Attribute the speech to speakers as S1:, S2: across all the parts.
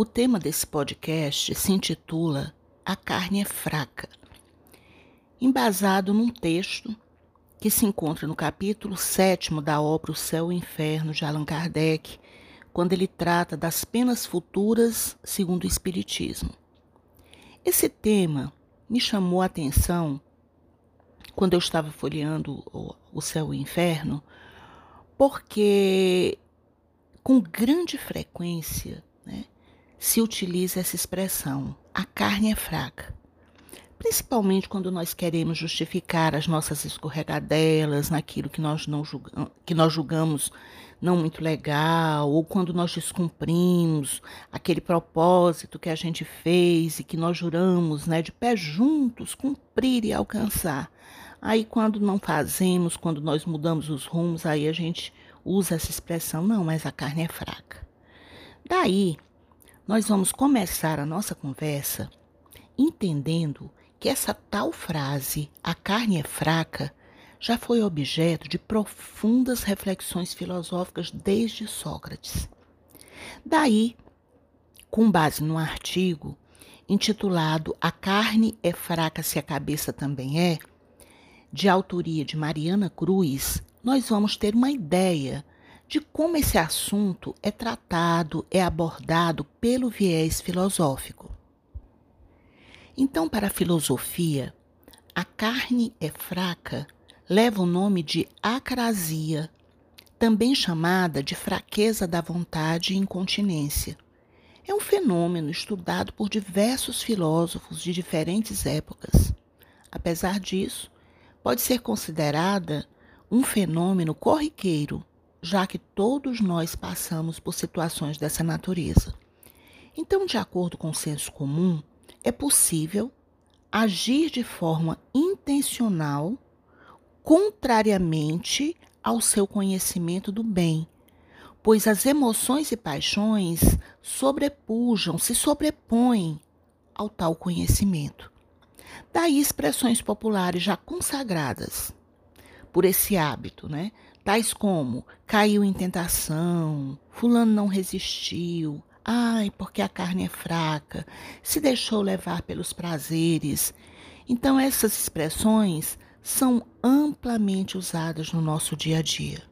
S1: O tema desse podcast se intitula A Carne é Fraca, embasado num texto que se encontra no capítulo 7 da obra O Céu e o Inferno de Allan Kardec, quando ele trata das penas futuras segundo o Espiritismo. Esse tema me chamou a atenção quando eu estava folheando O Céu e o Inferno, porque com grande frequência né, se utiliza essa expressão: a carne é fraca. Principalmente quando nós queremos justificar as nossas escorregadelas naquilo que nós, não julgamos, que nós julgamos não muito legal, ou quando nós descumprimos aquele propósito que a gente fez e que nós juramos né, de pé juntos cumprir e alcançar. Aí, quando não fazemos, quando nós mudamos os rumos, aí a gente usa essa expressão, não, mas a carne é fraca. Daí, nós vamos começar a nossa conversa entendendo que essa tal frase, a carne é fraca, já foi objeto de profundas reflexões filosóficas desde Sócrates. Daí, com base num artigo intitulado A carne é fraca se a cabeça também é, de autoria de Mariana Cruz, nós vamos ter uma ideia de como esse assunto é tratado, é abordado pelo viés filosófico. Então, para a filosofia, a carne é fraca leva o nome de acrasia, também chamada de fraqueza da vontade e incontinência. É um fenômeno estudado por diversos filósofos de diferentes épocas. Apesar disso, pode ser considerada um fenômeno corriqueiro, já que todos nós passamos por situações dessa natureza. Então, de acordo com o senso comum, é possível agir de forma intencional, contrariamente ao seu conhecimento do bem, pois as emoções e paixões sobrepujam, se sobrepõem ao tal conhecimento. Daí expressões populares já consagradas por esse hábito, né? Tais como caiu em tentação, fulano não resistiu, ai, porque a carne é fraca, se deixou levar pelos prazeres. Então essas expressões são amplamente usadas no nosso dia a dia.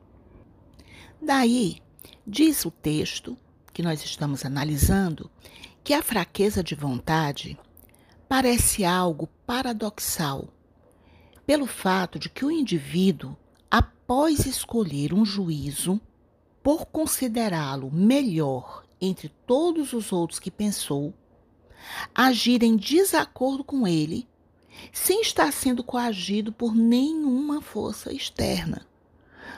S1: Daí, diz o texto que nós estamos analisando que a fraqueza de vontade parece algo paradoxal, pelo fato de que o indivíduo, após escolher um juízo, por considerá-lo melhor entre todos os outros que pensou, agir em desacordo com ele, sem estar sendo coagido por nenhuma força externa.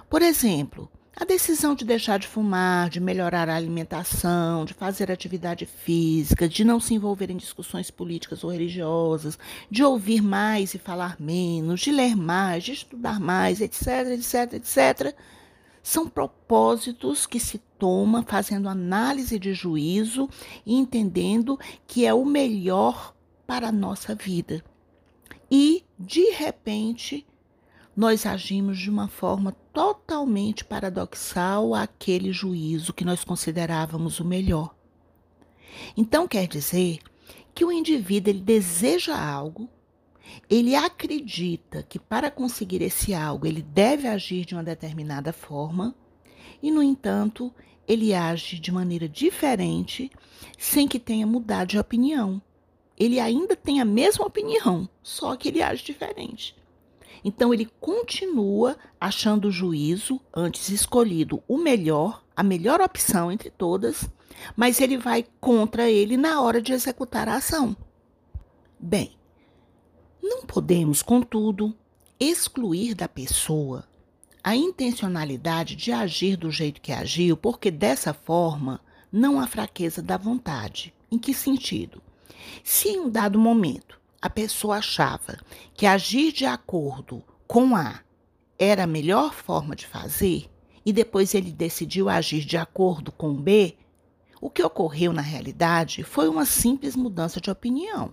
S1: Por exemplo, a decisão de deixar de fumar, de melhorar a alimentação, de fazer atividade física, de não se envolver em discussões políticas ou religiosas, de ouvir mais e falar menos, de ler mais, de estudar mais, etc, etc, etc, são propósitos que se toma fazendo análise de juízo e entendendo que é o melhor para a nossa vida. E, de repente, nós agimos de uma forma totalmente paradoxal àquele juízo que nós considerávamos o melhor. Então quer dizer que o indivíduo ele deseja algo, ele acredita que para conseguir esse algo ele deve agir de uma determinada forma, e no entanto, ele age de maneira diferente sem que tenha mudado de opinião. Ele ainda tem a mesma opinião, só que ele age diferente. Então ele continua achando o juízo antes escolhido o melhor, a melhor opção entre todas, mas ele vai contra ele na hora de executar a ação. Bem, não podemos, contudo, excluir da pessoa a intencionalidade de agir do jeito que agiu, porque dessa forma não há fraqueza da vontade. Em que sentido? Se em um dado momento a pessoa achava que agir de acordo com A era a melhor forma de fazer e depois ele decidiu agir de acordo com B, o que ocorreu na realidade foi uma simples mudança de opinião,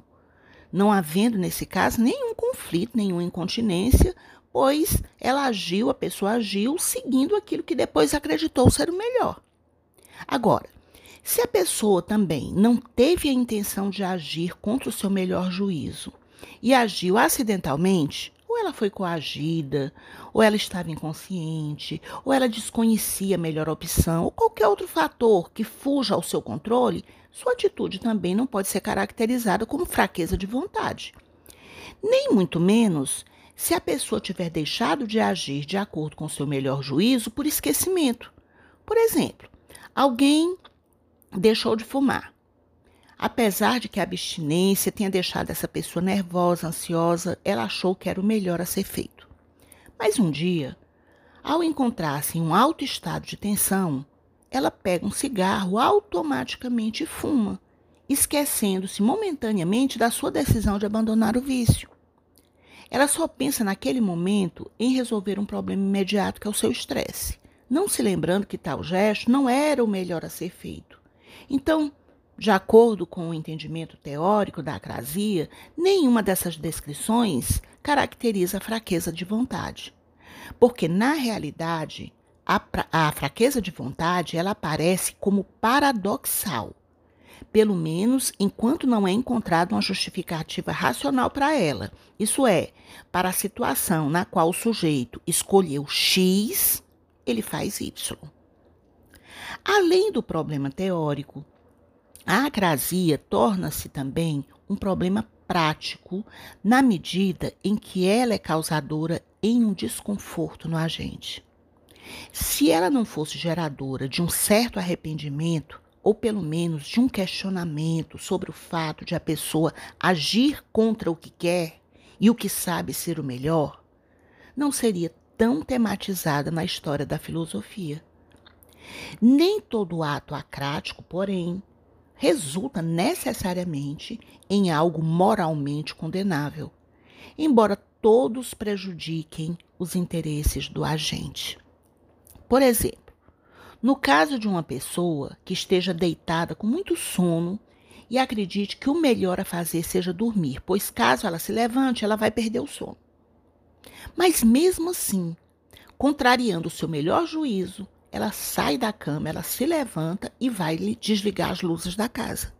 S1: não havendo nesse caso nenhum conflito, nenhuma incontinência, pois ela agiu, a pessoa agiu seguindo aquilo que depois acreditou ser o melhor. Agora, Se a pessoa também não teve a intenção de agir contra o seu melhor juízo e agiu acidentalmente, ou ela foi coagida, ou ela estava inconsciente, ou ela desconhecia a melhor opção, ou qualquer outro fator que fuja ao seu controle, sua atitude também não pode ser caracterizada como fraqueza de vontade. Nem muito menos se a pessoa tiver deixado de agir de acordo com seu melhor juízo por esquecimento. Por exemplo, alguém deixou de fumar. Apesar de que a abstinência tenha deixado essa pessoa nervosa, ansiosa, ela achou que era o melhor a ser feito. Mas um dia, ao encontrar-se em um alto estado de tensão, ela pega um cigarro automaticamente e fuma, esquecendo-se momentaneamente da sua decisão de abandonar o vício. Ela só pensa naquele momento em resolver um problema imediato que é o seu estresse, não se lembrando que tal gesto não era o melhor a ser feito. Então, de acordo com o entendimento teórico da acrasia, nenhuma dessas descrições caracteriza a fraqueza de vontade. Porque, na realidade, a, a fraqueza de vontade ela aparece como paradoxal, pelo menos enquanto não é encontrada uma justificativa racional para ela. Isso é, para a situação na qual o sujeito escolheu X, ele faz Y. Além do problema teórico, a acrasia torna-se também um problema prático na medida em que ela é causadora em um desconforto no agente. Se ela não fosse geradora de um certo arrependimento, ou pelo menos de um questionamento sobre o fato de a pessoa agir contra o que quer e o que sabe ser o melhor, não seria tão tematizada na história da filosofia. Nem todo ato acrático, porém, resulta necessariamente em algo moralmente condenável, embora todos prejudiquem os interesses do agente. Por exemplo, no caso de uma pessoa que esteja deitada com muito sono e acredite que o melhor a fazer seja dormir, pois caso ela se levante, ela vai perder o sono. Mas mesmo assim, contrariando o seu melhor juízo, ela sai da cama, ela se levanta e vai desligar as luzes da casa.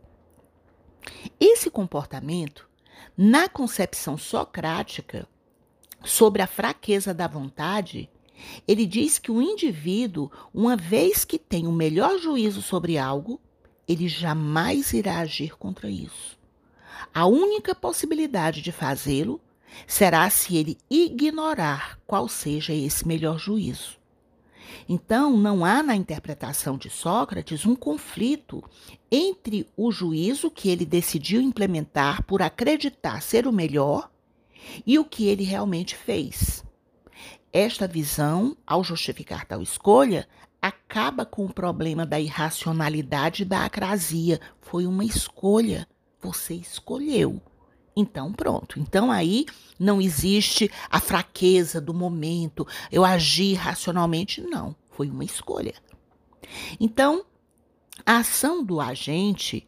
S1: Esse comportamento, na concepção socrática sobre a fraqueza da vontade, ele diz que o indivíduo, uma vez que tem o melhor juízo sobre algo, ele jamais irá agir contra isso. A única possibilidade de fazê-lo será se ele ignorar qual seja esse melhor juízo. Então, não há na interpretação de Sócrates um conflito entre o juízo que ele decidiu implementar por acreditar ser o melhor e o que ele realmente fez. Esta visão, ao justificar tal escolha, acaba com o problema da irracionalidade e da acrasia. Foi uma escolha. Você escolheu. Então, pronto. Então, aí não existe a fraqueza do momento, eu agi racionalmente. Não, foi uma escolha. Então, a ação do agente,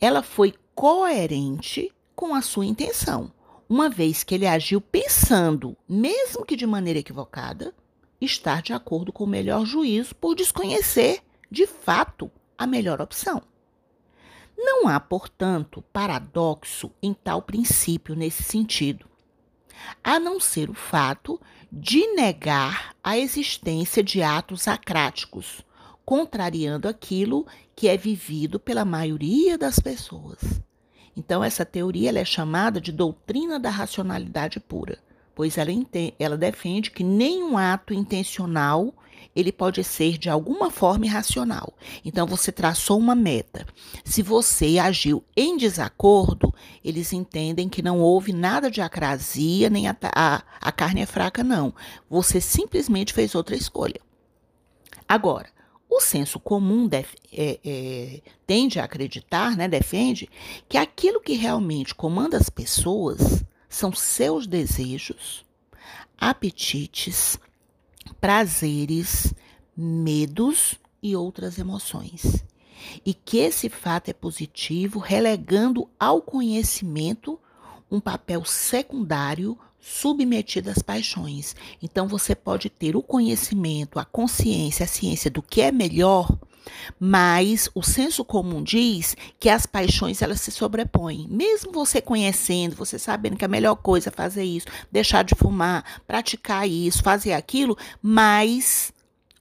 S1: ela foi coerente com a sua intenção, uma vez que ele agiu pensando, mesmo que de maneira equivocada, estar de acordo com o melhor juízo por desconhecer, de fato, a melhor opção. Não há, portanto, paradoxo em tal princípio nesse sentido, a não ser o fato de negar a existência de atos acráticos, contrariando aquilo que é vivido pela maioria das pessoas. Então, essa teoria é chamada de doutrina da racionalidade pura, pois ela, ela defende que nenhum ato intencional ele pode ser de alguma forma irracional. Então você traçou uma meta. Se você agiu em desacordo, eles entendem que não houve nada de acrasia, nem a, a, a carne é fraca, não. Você simplesmente fez outra escolha. Agora, o senso comum def, é, é, tende a acreditar, né, defende, que aquilo que realmente comanda as pessoas são seus desejos, apetites, prazeres, medos e outras emoções. E que esse fato é positivo, relegando ao conhecimento um papel secundário submetido às paixões. Então você pode ter o conhecimento, a consciência, a ciência do que é melhor, Mas o senso comum diz que as paixões elas se sobrepõem. Mesmo você conhecendo, você sabendo que a melhor coisa é fazer isso, deixar de fumar, praticar isso, fazer aquilo, mas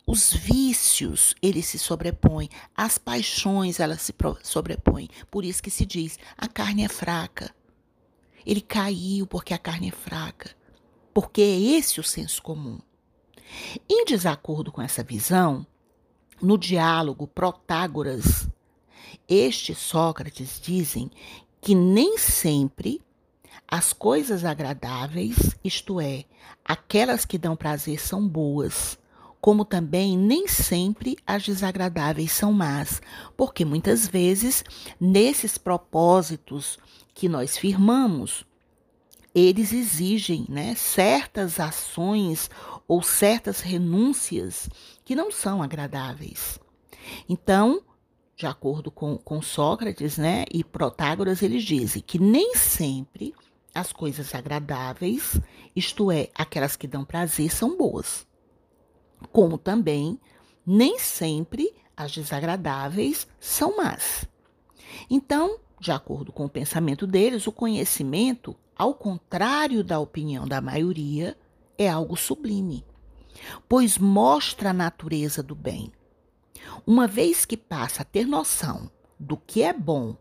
S1: os vícios, eles se sobrepõem, as paixões, elas se sobrepõem. Por isso que se diz, a carne é fraca. Ele caiu porque a carne é fraca. Porque é esse o senso comum. Em desacordo com essa visão, no diálogo Protágoras, este Sócrates dizem que nem sempre as coisas agradáveis, isto é, aquelas que dão prazer, são boas, como também nem sempre as desagradáveis são más, porque muitas vezes, nesses propósitos que nós firmamos, eles exigem né, certas ações ou certas renúncias que não são agradáveis. Então, de acordo com, com Sócrates né, e Protágoras, eles dizem que nem sempre as coisas agradáveis, isto é, aquelas que dão prazer, são boas como também nem sempre as desagradáveis são más. Então, de acordo com o pensamento deles, o conhecimento, ao contrário da opinião da maioria, é algo sublime, pois mostra a natureza do bem. Uma vez que passa a ter noção do que é bom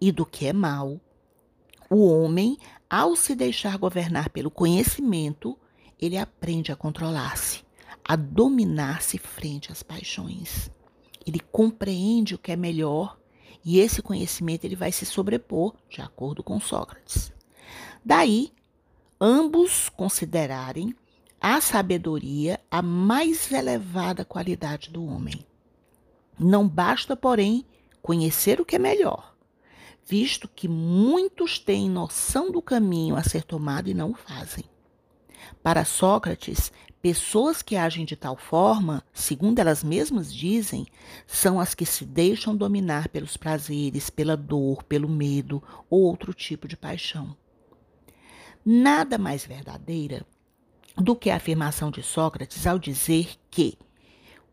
S1: e do que é mal, o homem, ao se deixar governar pelo conhecimento, ele aprende a controlar-se a dominar-se frente às paixões. Ele compreende o que é melhor e esse conhecimento ele vai se sobrepor, de acordo com Sócrates. Daí, ambos considerarem a sabedoria a mais elevada qualidade do homem. Não basta, porém, conhecer o que é melhor, visto que muitos têm noção do caminho a ser tomado e não o fazem. Para Sócrates, pessoas que agem de tal forma, segundo elas mesmas dizem, são as que se deixam dominar pelos prazeres, pela dor, pelo medo ou outro tipo de paixão. Nada mais verdadeira do que a afirmação de Sócrates ao dizer que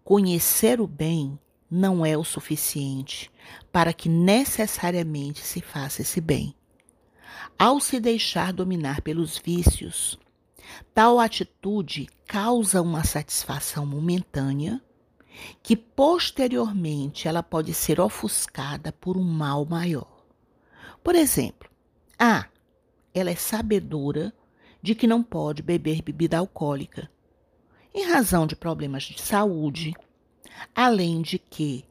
S1: conhecer o bem não é o suficiente para que necessariamente se faça esse bem. Ao se deixar dominar pelos vícios, Tal atitude causa uma satisfação momentânea que posteriormente ela pode ser ofuscada por um mal maior. Por exemplo, A. Ela é sabedora de que não pode beber bebida alcoólica, em razão de problemas de saúde, além de que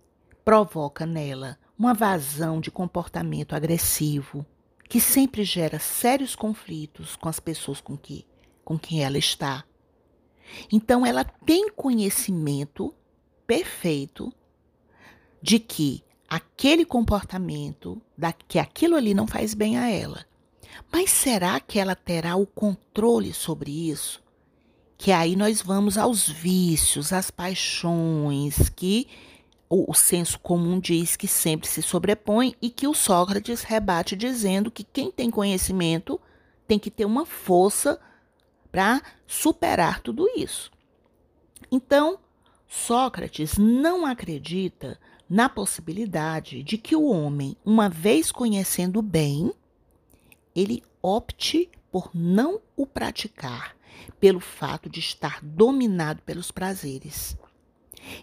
S1: provoca nela uma vazão de comportamento agressivo, que sempre gera sérios conflitos com as pessoas com que com quem ela está. Então, ela tem conhecimento perfeito de que aquele comportamento, da, que aquilo ali não faz bem a ela. Mas será que ela terá o controle sobre isso? Que aí nós vamos aos vícios, às paixões, que o, o senso comum diz que sempre se sobrepõe e que o Sócrates rebate dizendo que quem tem conhecimento tem que ter uma força para superar tudo isso. Então, Sócrates não acredita na possibilidade de que o homem, uma vez conhecendo bem, ele opte por não o praticar, pelo fato de estar dominado pelos prazeres.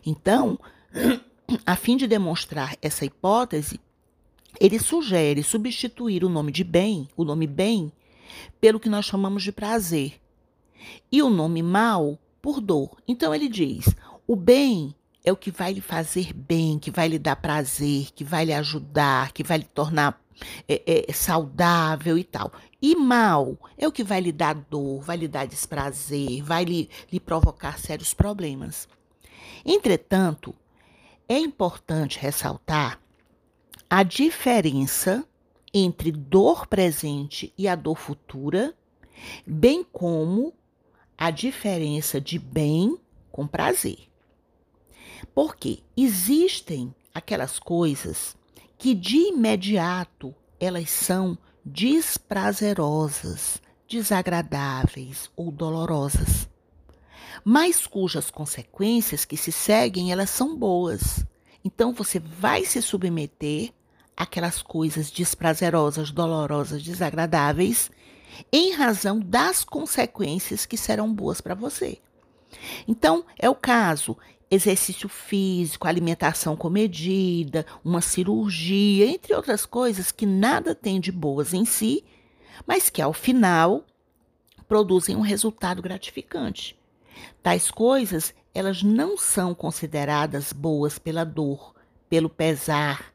S1: Então, a fim de demonstrar essa hipótese, ele sugere substituir o nome de bem, o nome bem, pelo que nós chamamos de prazer, e o nome mal por dor. Então ele diz: o bem é o que vai lhe fazer bem, que vai lhe dar prazer, que vai lhe ajudar, que vai lhe tornar é, é, saudável e tal. E mal é o que vai lhe dar dor, vai lhe dar desprazer, vai lhe, lhe provocar sérios problemas. Entretanto, é importante ressaltar a diferença entre dor presente e a dor futura, bem como a diferença de bem com prazer. Porque existem aquelas coisas que de imediato elas são desprazerosas, desagradáveis ou dolorosas, mas cujas consequências que se seguem elas são boas. Então você vai se submeter àquelas coisas desprazerosas, dolorosas, desagradáveis, em razão das consequências que serão boas para você. Então, é o caso exercício físico, alimentação comedida, uma cirurgia, entre outras coisas que nada tem de boas em si, mas que ao final produzem um resultado gratificante. Tais coisas, elas não são consideradas boas pela dor, pelo pesar,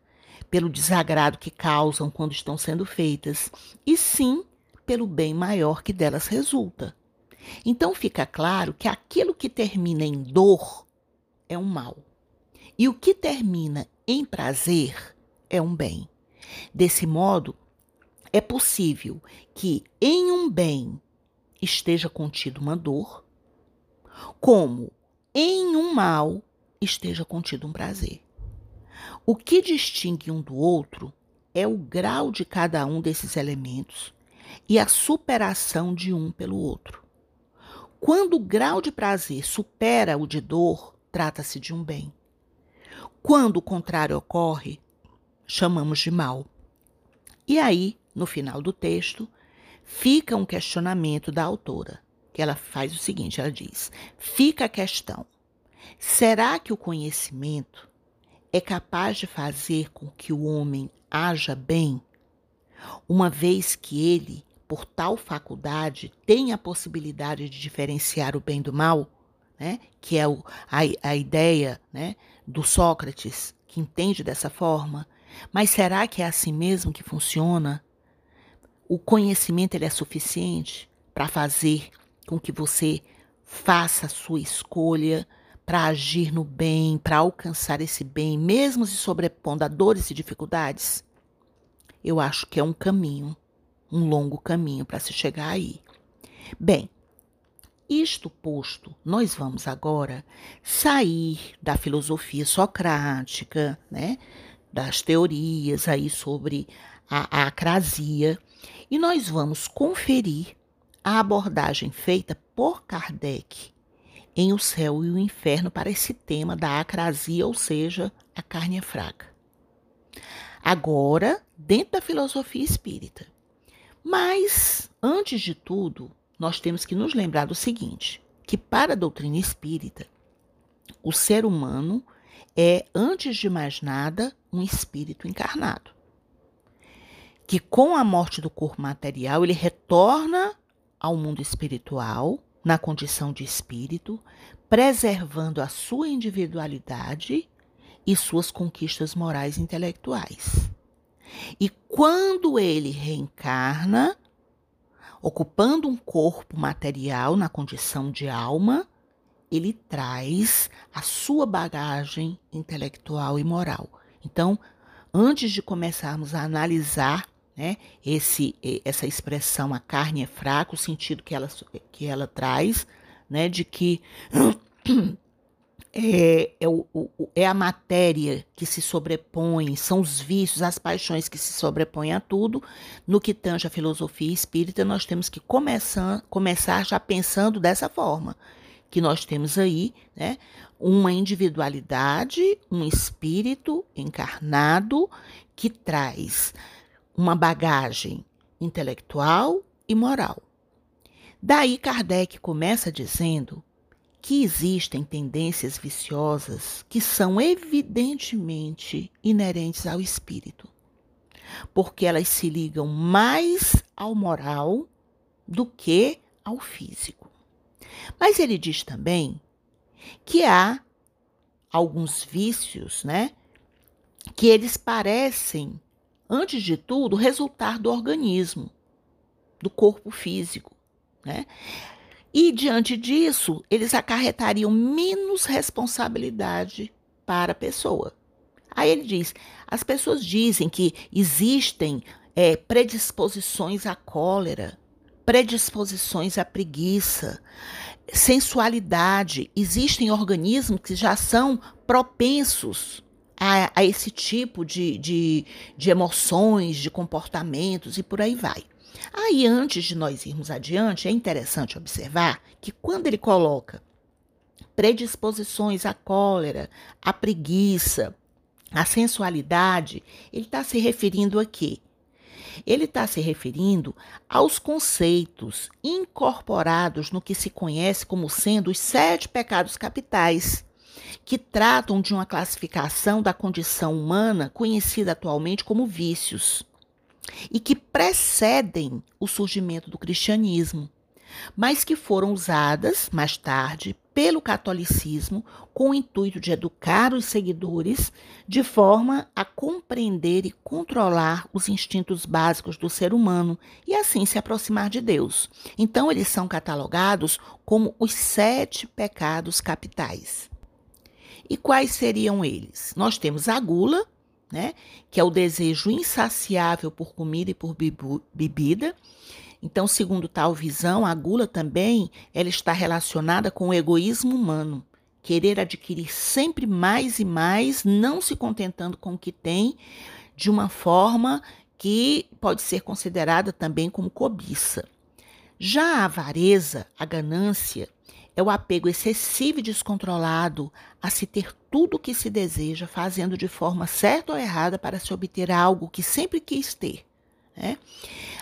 S1: pelo desagrado que causam quando estão sendo feitas, e sim pelo bem maior que delas resulta. Então fica claro que aquilo que termina em dor é um mal. E o que termina em prazer é um bem. Desse modo, é possível que em um bem esteja contido uma dor, como em um mal esteja contido um prazer. O que distingue um do outro é o grau de cada um desses elementos e a superação de um pelo outro. Quando o grau de prazer supera o de dor, trata-se de um bem. Quando o contrário ocorre, chamamos de mal. E aí, no final do texto, fica um questionamento da autora, que ela faz o seguinte: ela diz, fica a questão, será que o conhecimento é capaz de fazer com que o homem haja bem, uma vez que ele, por tal faculdade, tem a possibilidade de diferenciar o bem do mal? Né, que é o, a, a ideia né, do Sócrates, que entende dessa forma. Mas será que é assim mesmo que funciona? O conhecimento ele é suficiente para fazer com que você faça a sua escolha para agir no bem, para alcançar esse bem, mesmo se sobrepondo a dores e dificuldades? Eu acho que é um caminho, um longo caminho para se chegar aí. Bem, isto posto, nós vamos agora sair da filosofia socrática, né, das teorias aí sobre a, a acrasia, e nós vamos conferir a abordagem feita por Kardec em O Céu e o Inferno para esse tema da acrasia, ou seja, a carne é fraca. Agora, dentro da filosofia espírita. Mas, antes de tudo, nós temos que nos lembrar do seguinte: que para a doutrina espírita, o ser humano é, antes de mais nada, um espírito encarnado. Que com a morte do corpo material, ele retorna ao mundo espiritual, na condição de espírito, preservando a sua individualidade e suas conquistas morais e intelectuais. E quando ele reencarna, ocupando um corpo material na condição de alma, ele traz a sua bagagem intelectual e moral. Então, antes de começarmos a analisar né, esse, essa expressão, a carne é fraca, o sentido que ela, que ela traz, né, de que é, é, o, o, é a matéria que se sobrepõe, são os vícios, as paixões que se sobrepõem a tudo. No que tange a filosofia espírita, nós temos que começar, começar já pensando dessa forma, que nós temos aí né, uma individualidade, um espírito encarnado que traz uma bagagem intelectual e moral. Daí Kardec começa dizendo que existem tendências viciosas que são evidentemente inerentes ao espírito, porque elas se ligam mais ao moral do que ao físico. Mas ele diz também que há alguns vícios, né, que eles parecem, antes de tudo, resultar do organismo, do corpo físico, né? E, diante disso, eles acarretariam menos responsabilidade para a pessoa. Aí ele diz: as pessoas dizem que existem é, predisposições à cólera, predisposições à preguiça, sensualidade. Existem organismos que já são propensos a, a esse tipo de, de, de emoções, de comportamentos e por aí vai. Aí, antes de nós irmos adiante, é interessante observar que quando ele coloca predisposições à cólera, à preguiça, A sensualidade, ele está se referindo a quê? Ele está se referindo aos conceitos incorporados no que se conhece como sendo os sete pecados capitais, que tratam de uma classificação da condição humana conhecida atualmente como vícios, e que precedem o surgimento do cristianismo mas que foram usadas mais tarde pelo catolicismo com o intuito de educar os seguidores de forma a compreender e controlar os instintos básicos do ser humano e assim se aproximar de Deus. Então, eles são catalogados como os sete pecados capitais. E quais seriam eles? Nós temos a gula, né, que é o desejo insaciável por comida e por bebida. Então, segundo tal visão, a gula também ela está relacionada com o egoísmo humano, querer adquirir sempre mais e mais, não se contentando com o que tem, de uma forma que pode ser considerada também como cobiça. Já a avareza, a ganância, é o apego excessivo e descontrolado a se ter tudo o que se deseja, fazendo de forma certa ou errada para se obter algo que sempre quis ter. Né?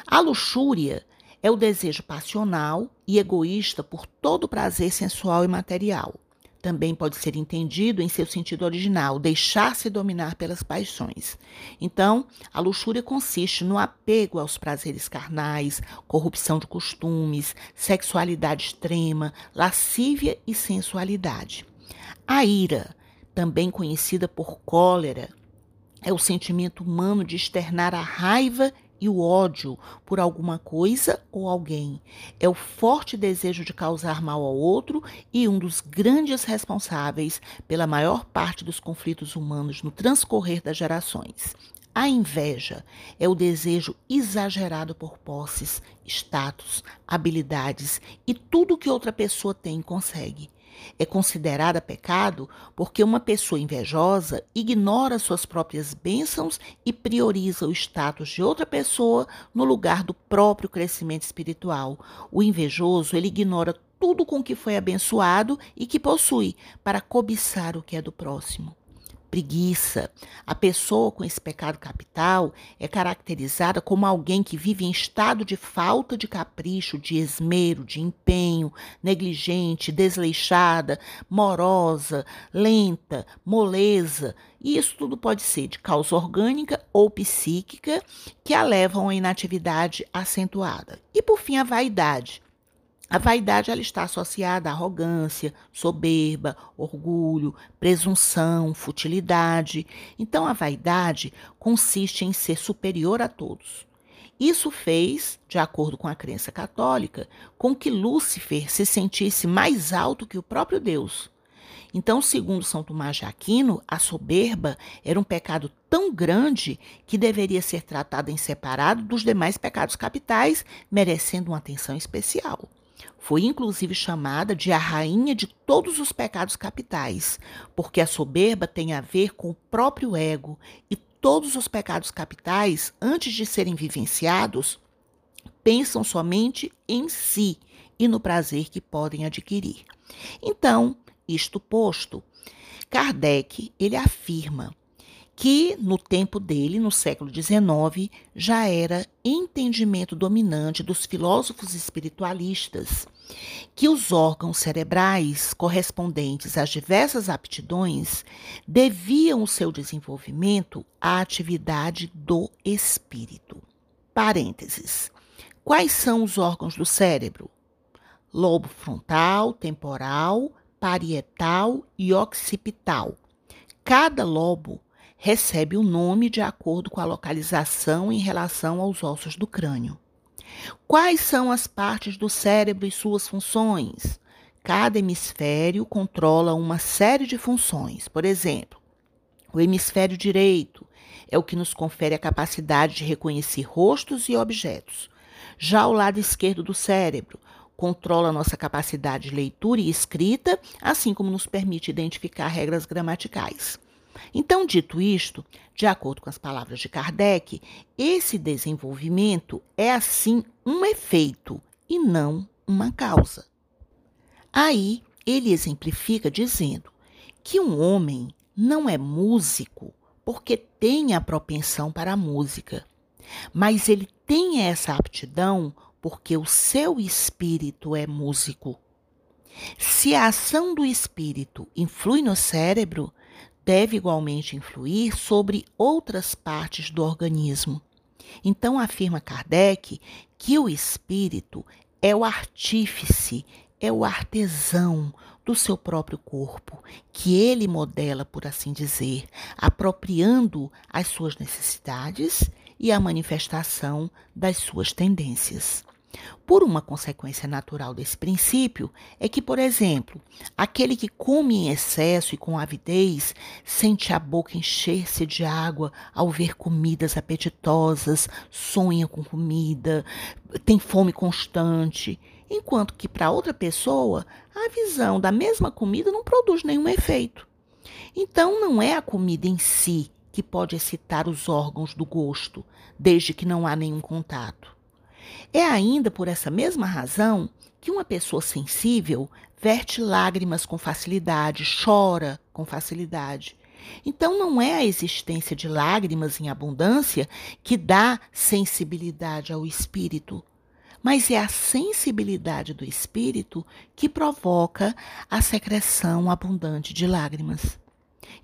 S1: A luxúria é o desejo passional e egoísta por todo prazer sensual e material. Também pode ser entendido em seu sentido original, deixar-se dominar pelas paixões. Então, a luxúria consiste no apego aos prazeres carnais, corrupção de costumes, sexualidade extrema, lascívia e sensualidade. A ira, também conhecida por cólera, é o sentimento humano de externar a raiva e o ódio por alguma coisa ou alguém. É o forte desejo de causar mal ao outro e um dos grandes responsáveis pela maior parte dos conflitos humanos no transcorrer das gerações. A inveja é o desejo exagerado por posses, status, habilidades e tudo que outra pessoa tem e consegue. É considerada pecado porque uma pessoa invejosa ignora suas próprias bênçãos e prioriza o status de outra pessoa no lugar do próprio crescimento espiritual. O invejoso, ele ignora tudo com que foi abençoado e que possui para cobiçar o que é do próximo preguiça. A pessoa com esse pecado capital é caracterizada como alguém que vive em estado de falta de capricho, de esmero, de empenho, negligente, desleixada, morosa, lenta, moleza. E isso tudo pode ser de causa orgânica ou psíquica que a levam à inatividade acentuada. E por fim, a vaidade a vaidade ela está associada à arrogância, soberba, orgulho, presunção, futilidade. Então, a vaidade consiste em ser superior a todos. Isso fez, de acordo com a crença católica, com que Lúcifer se sentisse mais alto que o próprio Deus. Então, segundo São Tomás de Aquino, a soberba era um pecado tão grande que deveria ser tratado em separado dos demais pecados capitais, merecendo uma atenção especial. Foi inclusive chamada de a rainha de todos os pecados capitais, porque a soberba tem a ver com o próprio ego e todos os pecados capitais, antes de serem vivenciados, pensam somente em si e no prazer que podem adquirir. Então, isto posto, Kardec ele afirma que no tempo dele, no século XIX, já era entendimento dominante dos filósofos espiritualistas que os órgãos cerebrais correspondentes às diversas aptidões deviam o seu desenvolvimento à atividade do espírito. Parênteses. Quais são os órgãos do cérebro? Lobo frontal, temporal, parietal e occipital. Cada lobo recebe o nome de acordo com a localização em relação aos ossos do crânio. Quais são as partes do cérebro e suas funções? Cada hemisfério controla uma série de funções. Por exemplo, o hemisfério direito é o que nos confere a capacidade de reconhecer rostos e objetos. Já o lado esquerdo do cérebro controla nossa capacidade de leitura e escrita, assim como nos permite identificar regras gramaticais. Então, dito isto, de acordo com as palavras de Kardec, esse desenvolvimento é assim um efeito e não uma causa. Aí ele exemplifica dizendo que um homem não é músico porque tem a propensão para a música. Mas ele tem essa aptidão porque o seu espírito é músico. Se a ação do espírito influi no cérebro, deve igualmente influir sobre outras partes do organismo. Então, afirma Kardec que o espírito é o artífice, é o artesão do seu próprio corpo, que ele modela, por assim dizer, apropriando as suas necessidades e a manifestação das suas tendências. Por uma consequência natural desse princípio é que, por exemplo, aquele que come em excesso e com avidez sente a boca encher-se de água ao ver comidas apetitosas, sonha com comida, tem fome constante, enquanto que para outra pessoa a visão da mesma comida não produz nenhum efeito. Então, não é a comida em si que pode excitar os órgãos do gosto, desde que não há nenhum contato. É ainda por essa mesma razão que uma pessoa sensível verte lágrimas com facilidade, chora com facilidade. Então, não é a existência de lágrimas em abundância que dá sensibilidade ao espírito, mas é a sensibilidade do espírito que provoca a secreção abundante de lágrimas.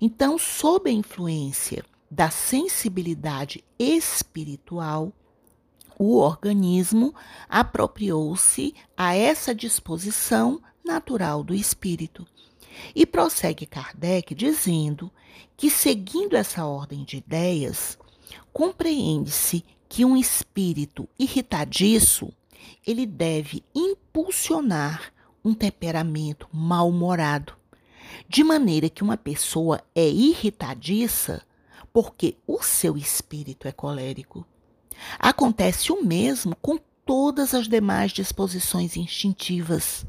S1: Então, sob a influência da sensibilidade espiritual, o organismo apropriou-se a essa disposição natural do espírito. E prossegue Kardec dizendo que, seguindo essa ordem de ideias, compreende-se que um espírito irritadiço ele deve impulsionar um temperamento mal-humorado, de maneira que uma pessoa é irritadiça porque o seu espírito é colérico. Acontece o mesmo com todas as demais disposições instintivas.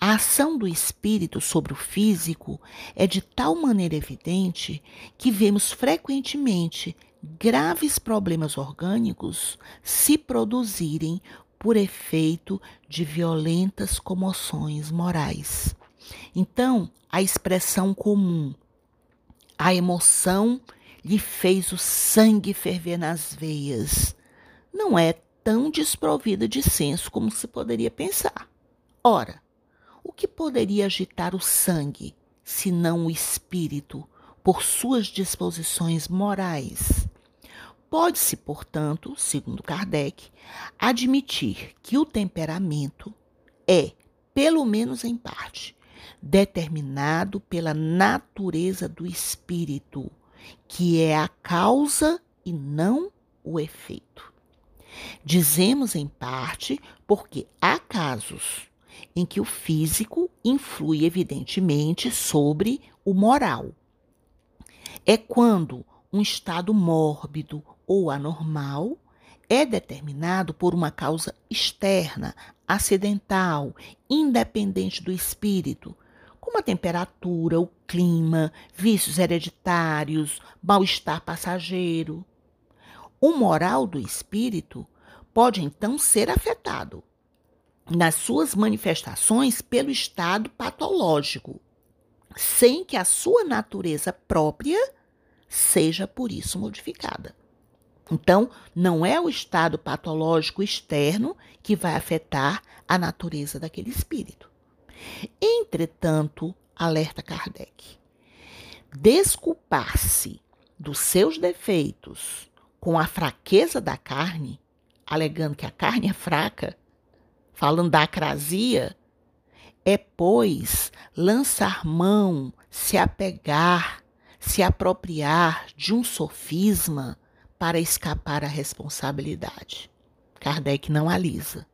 S1: A ação do espírito sobre o físico é de tal maneira evidente que vemos frequentemente graves problemas orgânicos se produzirem por efeito de violentas comoções morais. Então, a expressão comum, a emoção lhe fez o sangue ferver nas veias. Não é tão desprovida de senso como se poderia pensar. Ora, o que poderia agitar o sangue, senão o espírito, por suas disposições morais? Pode-se, portanto, segundo Kardec, admitir que o temperamento é, pelo menos em parte, determinado pela natureza do espírito que é a causa e não o efeito. Dizemos em parte porque há casos em que o físico influi evidentemente sobre o moral. É quando um estado mórbido ou anormal é determinado por uma causa externa, acidental, independente do espírito, como a temperatura, o clima, vícios hereditários, mal-estar passageiro. O moral do espírito pode então ser afetado nas suas manifestações pelo estado patológico, sem que a sua natureza própria seja por isso modificada. Então, não é o estado patológico externo que vai afetar a natureza daquele espírito. Entretanto, alerta Kardec, desculpar-se dos seus defeitos com a fraqueza da carne, alegando que a carne é fraca, falando da acrasia, é, pois, lançar mão, se apegar, se apropriar de um sofisma para escapar à responsabilidade. Kardec não alisa.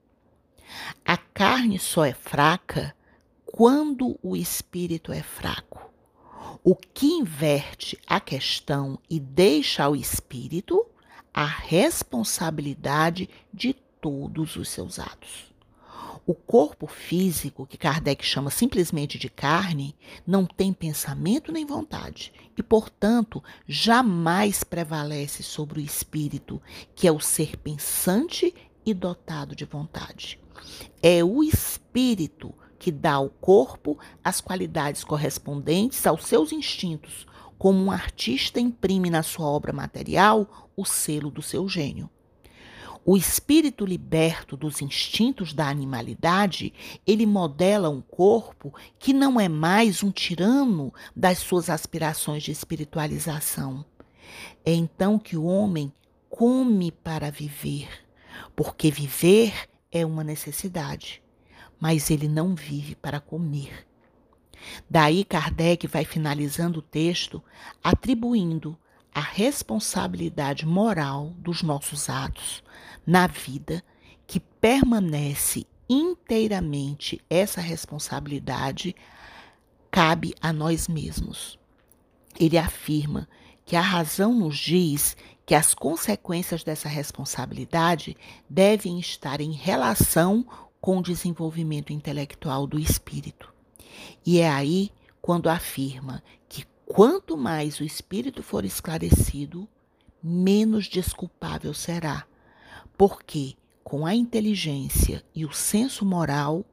S1: A carne só é fraca quando o espírito é fraco. O que inverte a questão e deixa ao espírito a responsabilidade de todos os seus atos. O corpo físico, que Kardec chama simplesmente de carne, não tem pensamento nem vontade e, portanto, jamais prevalece sobre o espírito, que é o ser pensante e dotado de vontade. É o espírito que dá ao corpo as qualidades correspondentes aos seus instintos, como um artista imprime na sua obra material o selo do seu gênio. O espírito liberto dos instintos da animalidade, ele modela um corpo que não é mais um tirano das suas aspirações de espiritualização. É então que o homem come para viver, porque viver é uma necessidade, mas ele não vive para comer. Daí Kardec vai finalizando o texto atribuindo a responsabilidade moral dos nossos atos na vida, que permanece inteiramente essa responsabilidade, cabe a nós mesmos. Ele afirma que a razão nos diz que as consequências dessa responsabilidade devem estar em relação com o desenvolvimento intelectual do espírito. E é aí quando afirma que quanto mais o espírito for esclarecido, menos desculpável será, porque com a inteligência e o senso moral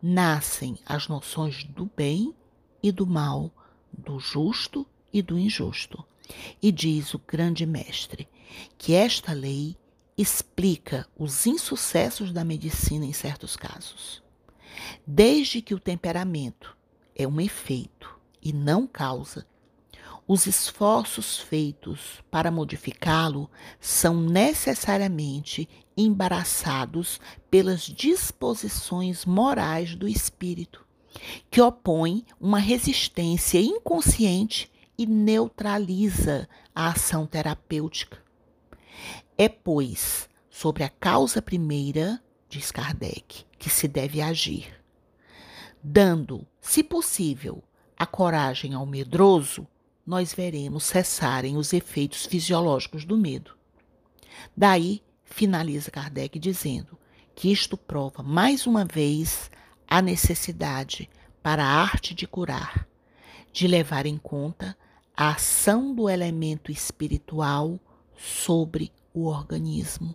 S1: nascem as noções do bem e do mal, do justo e do injusto. E diz o grande mestre que esta lei explica os insucessos da medicina em certos casos. Desde que o temperamento é um efeito e não causa, os esforços feitos para modificá-lo são necessariamente embaraçados pelas disposições morais do espírito, que opõe uma resistência inconsciente e neutraliza a ação terapêutica. É, pois, sobre a causa primeira, diz Kardec, que se deve agir dando, se possível, a coragem ao medroso, nós veremos cessarem os efeitos fisiológicos do medo. Daí, finaliza Kardec dizendo que isto prova mais uma vez a necessidade para a arte de curar, de levar em conta a ação do elemento espiritual sobre o organismo.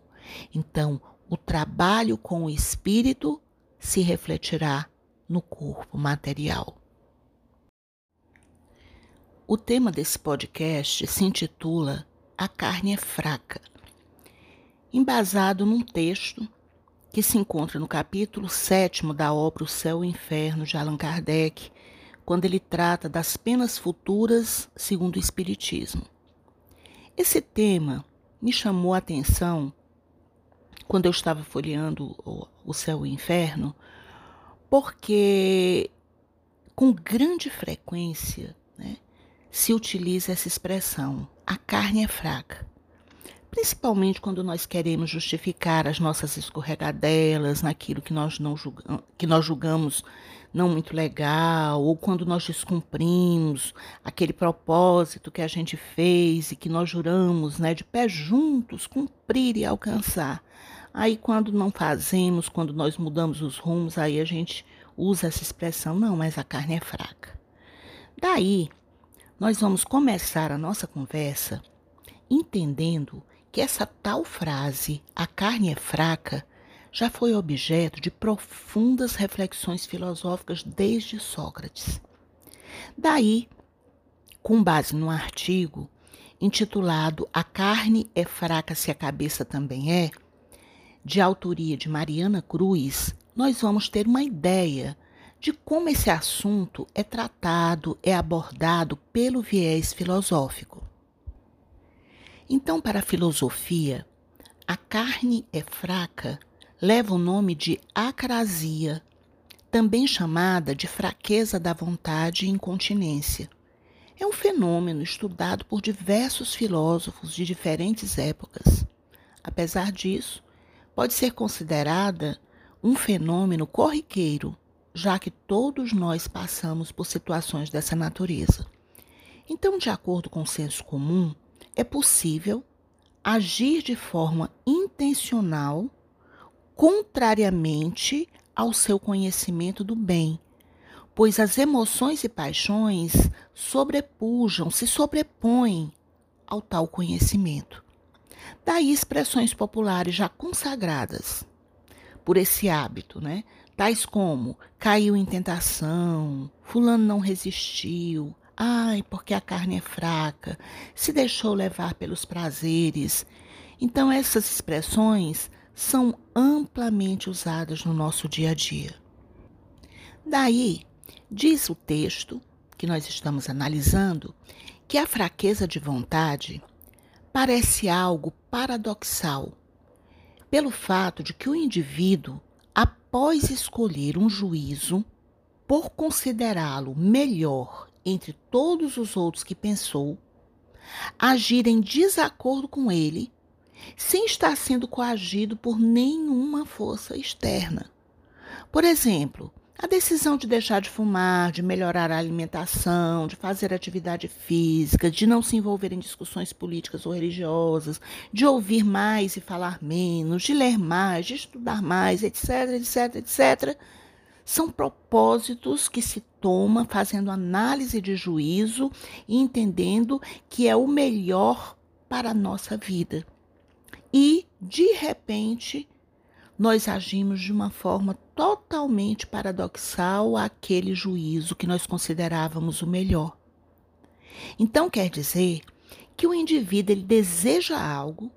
S1: Então, o trabalho com o espírito se refletirá no corpo material. O tema desse podcast se intitula A Carne é Fraca, embasado num texto que se encontra no capítulo 7 da obra O Céu e o Inferno de Allan Kardec, quando ele trata das penas futuras segundo o Espiritismo. Esse tema me chamou a atenção quando eu estava folheando O Céu e o Inferno, porque com grande frequência né, se utiliza essa expressão: a carne é fraca. Principalmente quando nós queremos justificar as nossas escorregadelas naquilo que nós, não julgamos, que nós julgamos não muito legal, ou quando nós descumprimos aquele propósito que a gente fez e que nós juramos né, de pé juntos cumprir e alcançar. Aí, quando não fazemos, quando nós mudamos os rumos, aí a gente usa essa expressão, não, mas a carne é fraca. Daí, nós vamos começar a nossa conversa entendendo que essa tal frase, a carne é fraca, já foi objeto de profundas reflexões filosóficas desde Sócrates. Daí, com base num artigo intitulado A carne é fraca se a cabeça também é, de autoria de Mariana Cruz, nós vamos ter uma ideia de como esse assunto é tratado, é abordado pelo viés filosófico. Então, para a filosofia, a carne é fraca leva o nome de acrasia, também chamada de fraqueza da vontade e incontinência. É um fenômeno estudado por diversos filósofos de diferentes épocas. Apesar disso, pode ser considerada um fenômeno corriqueiro, já que todos nós passamos por situações dessa natureza. Então, de acordo com o senso comum, é possível agir de forma intencional, contrariamente ao seu conhecimento do bem, pois as emoções e paixões sobrepujam, se sobrepõem ao tal conhecimento. Daí expressões populares já consagradas por esse hábito, né? Tais como caiu em tentação, fulano não resistiu, ai, porque a carne é fraca, se deixou levar pelos prazeres. Então, essas expressões são amplamente usadas no nosso dia a dia. Daí, diz o texto que nós estamos analisando que a fraqueza de vontade parece algo paradoxal, pelo fato de que o indivíduo, após escolher um juízo, por considerá-lo melhor entre todos os outros que pensou, agir em desacordo com ele, sem estar sendo coagido por nenhuma força externa. Por exemplo, a decisão de deixar de fumar, de melhorar a alimentação, de fazer atividade física, de não se envolver em discussões políticas ou religiosas, de ouvir mais e falar menos, de ler mais, de estudar mais, etc, etc, etc, são propósitos que se toma fazendo análise de juízo e entendendo que é o melhor para a nossa vida. E, de repente, nós agimos de uma forma totalmente paradoxal àquele juízo que nós considerávamos o melhor. Então quer dizer que o indivíduo ele deseja algo,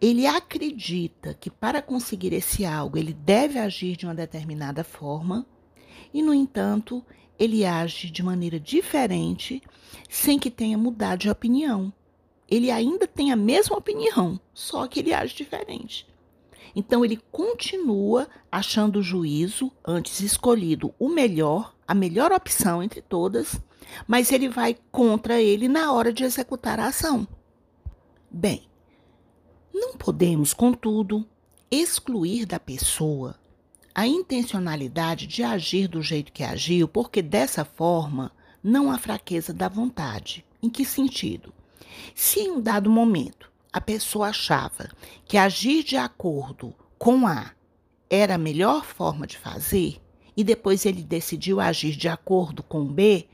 S1: ele acredita que para conseguir esse algo ele deve agir de uma determinada forma, e no entanto, ele age de maneira diferente sem que tenha mudado de opinião. Ele ainda tem a mesma opinião, só que ele age diferente. Então ele continua achando o juízo antes escolhido o melhor, a melhor opção entre todas, mas ele vai contra ele na hora de executar a ação. Bem, não podemos, contudo, excluir da pessoa a intencionalidade de agir do jeito que agiu, porque dessa forma não há fraqueza da vontade. Em que sentido? Se em um dado momento a pessoa achava que agir de acordo com A era a melhor forma de fazer e depois ele decidiu agir de acordo com B,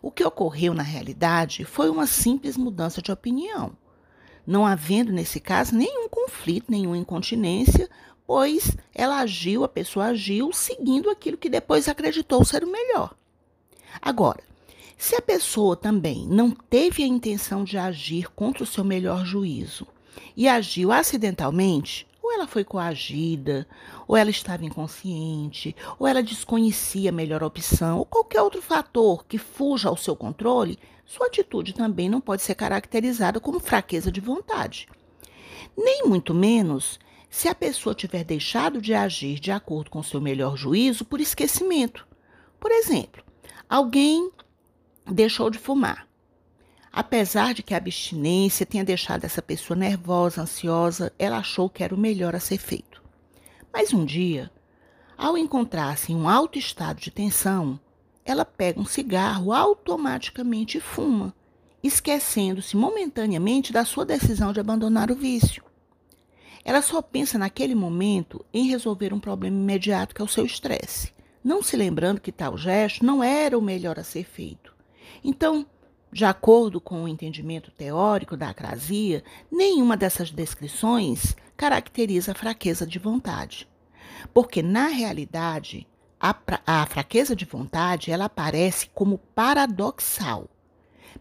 S1: o que ocorreu na realidade foi uma simples mudança de opinião, não havendo nesse caso nenhum conflito, nenhuma incontinência, pois ela agiu, a pessoa agiu seguindo aquilo que depois acreditou ser o melhor. Agora, se a pessoa também não teve a intenção de agir contra o seu melhor juízo e agiu acidentalmente, ou ela foi coagida, ou ela estava inconsciente, ou ela desconhecia a melhor opção, ou qualquer outro fator que fuja ao seu controle, sua atitude também não pode ser caracterizada como fraqueza de vontade. Nem muito menos se a pessoa tiver deixado de agir de acordo com seu melhor juízo por esquecimento. Por exemplo, alguém deixou de fumar. Apesar de que a abstinência tenha deixado essa pessoa nervosa, ansiosa, ela achou que era o melhor a ser feito. Mas um dia, ao encontrar-se em um alto estado de tensão, ela pega um cigarro automaticamente e fuma, esquecendo-se momentaneamente da sua decisão de abandonar o vício. Ela só pensa naquele momento em resolver um problema imediato que é o seu estresse, não se lembrando que tal gesto não era o melhor a ser feito. Então, de acordo com o entendimento teórico da acrasia, nenhuma dessas descrições caracteriza a fraqueza de vontade. Porque, na realidade, a, a fraqueza de vontade ela aparece como paradoxal,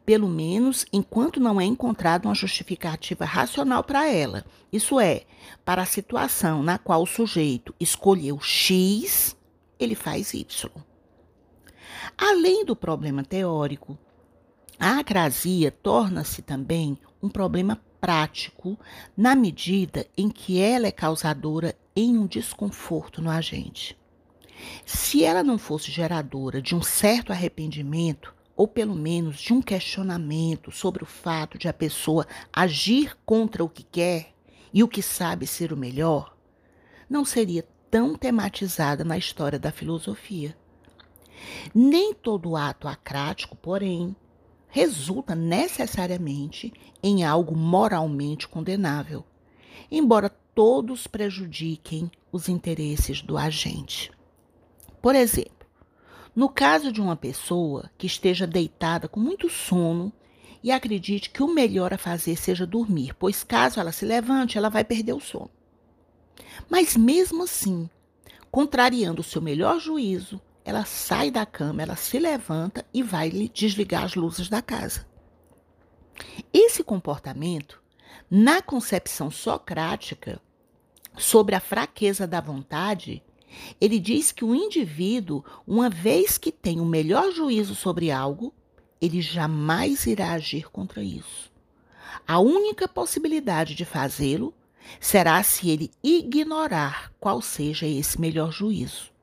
S1: pelo menos enquanto não é encontrada uma justificativa racional para ela. Isso é, para a situação na qual o sujeito escolheu X, ele faz Y. Além do problema teórico, a acrasia torna-se também um problema prático na medida em que ela é causadora em um desconforto no agente. Se ela não fosse geradora de um certo arrependimento, ou pelo menos de um questionamento sobre o fato de a pessoa agir contra o que quer e o que sabe ser o melhor, não seria tão tematizada na história da filosofia. Nem todo ato acrático, porém, resulta necessariamente em algo moralmente condenável, embora todos prejudiquem os interesses do agente. Por exemplo, no caso de uma pessoa que esteja deitada com muito sono e acredite que o melhor a fazer seja dormir, pois caso ela se levante, ela vai perder o sono. Mas mesmo assim, contrariando o seu melhor juízo, ela sai da cama, ela se levanta e vai desligar as luzes da casa. Esse comportamento, na concepção socrática sobre a fraqueza da vontade, ele diz que o indivíduo, uma vez que tem o melhor juízo sobre algo, ele jamais irá agir contra isso. A única possibilidade de fazê-lo será se ele ignorar qual seja esse melhor juízo.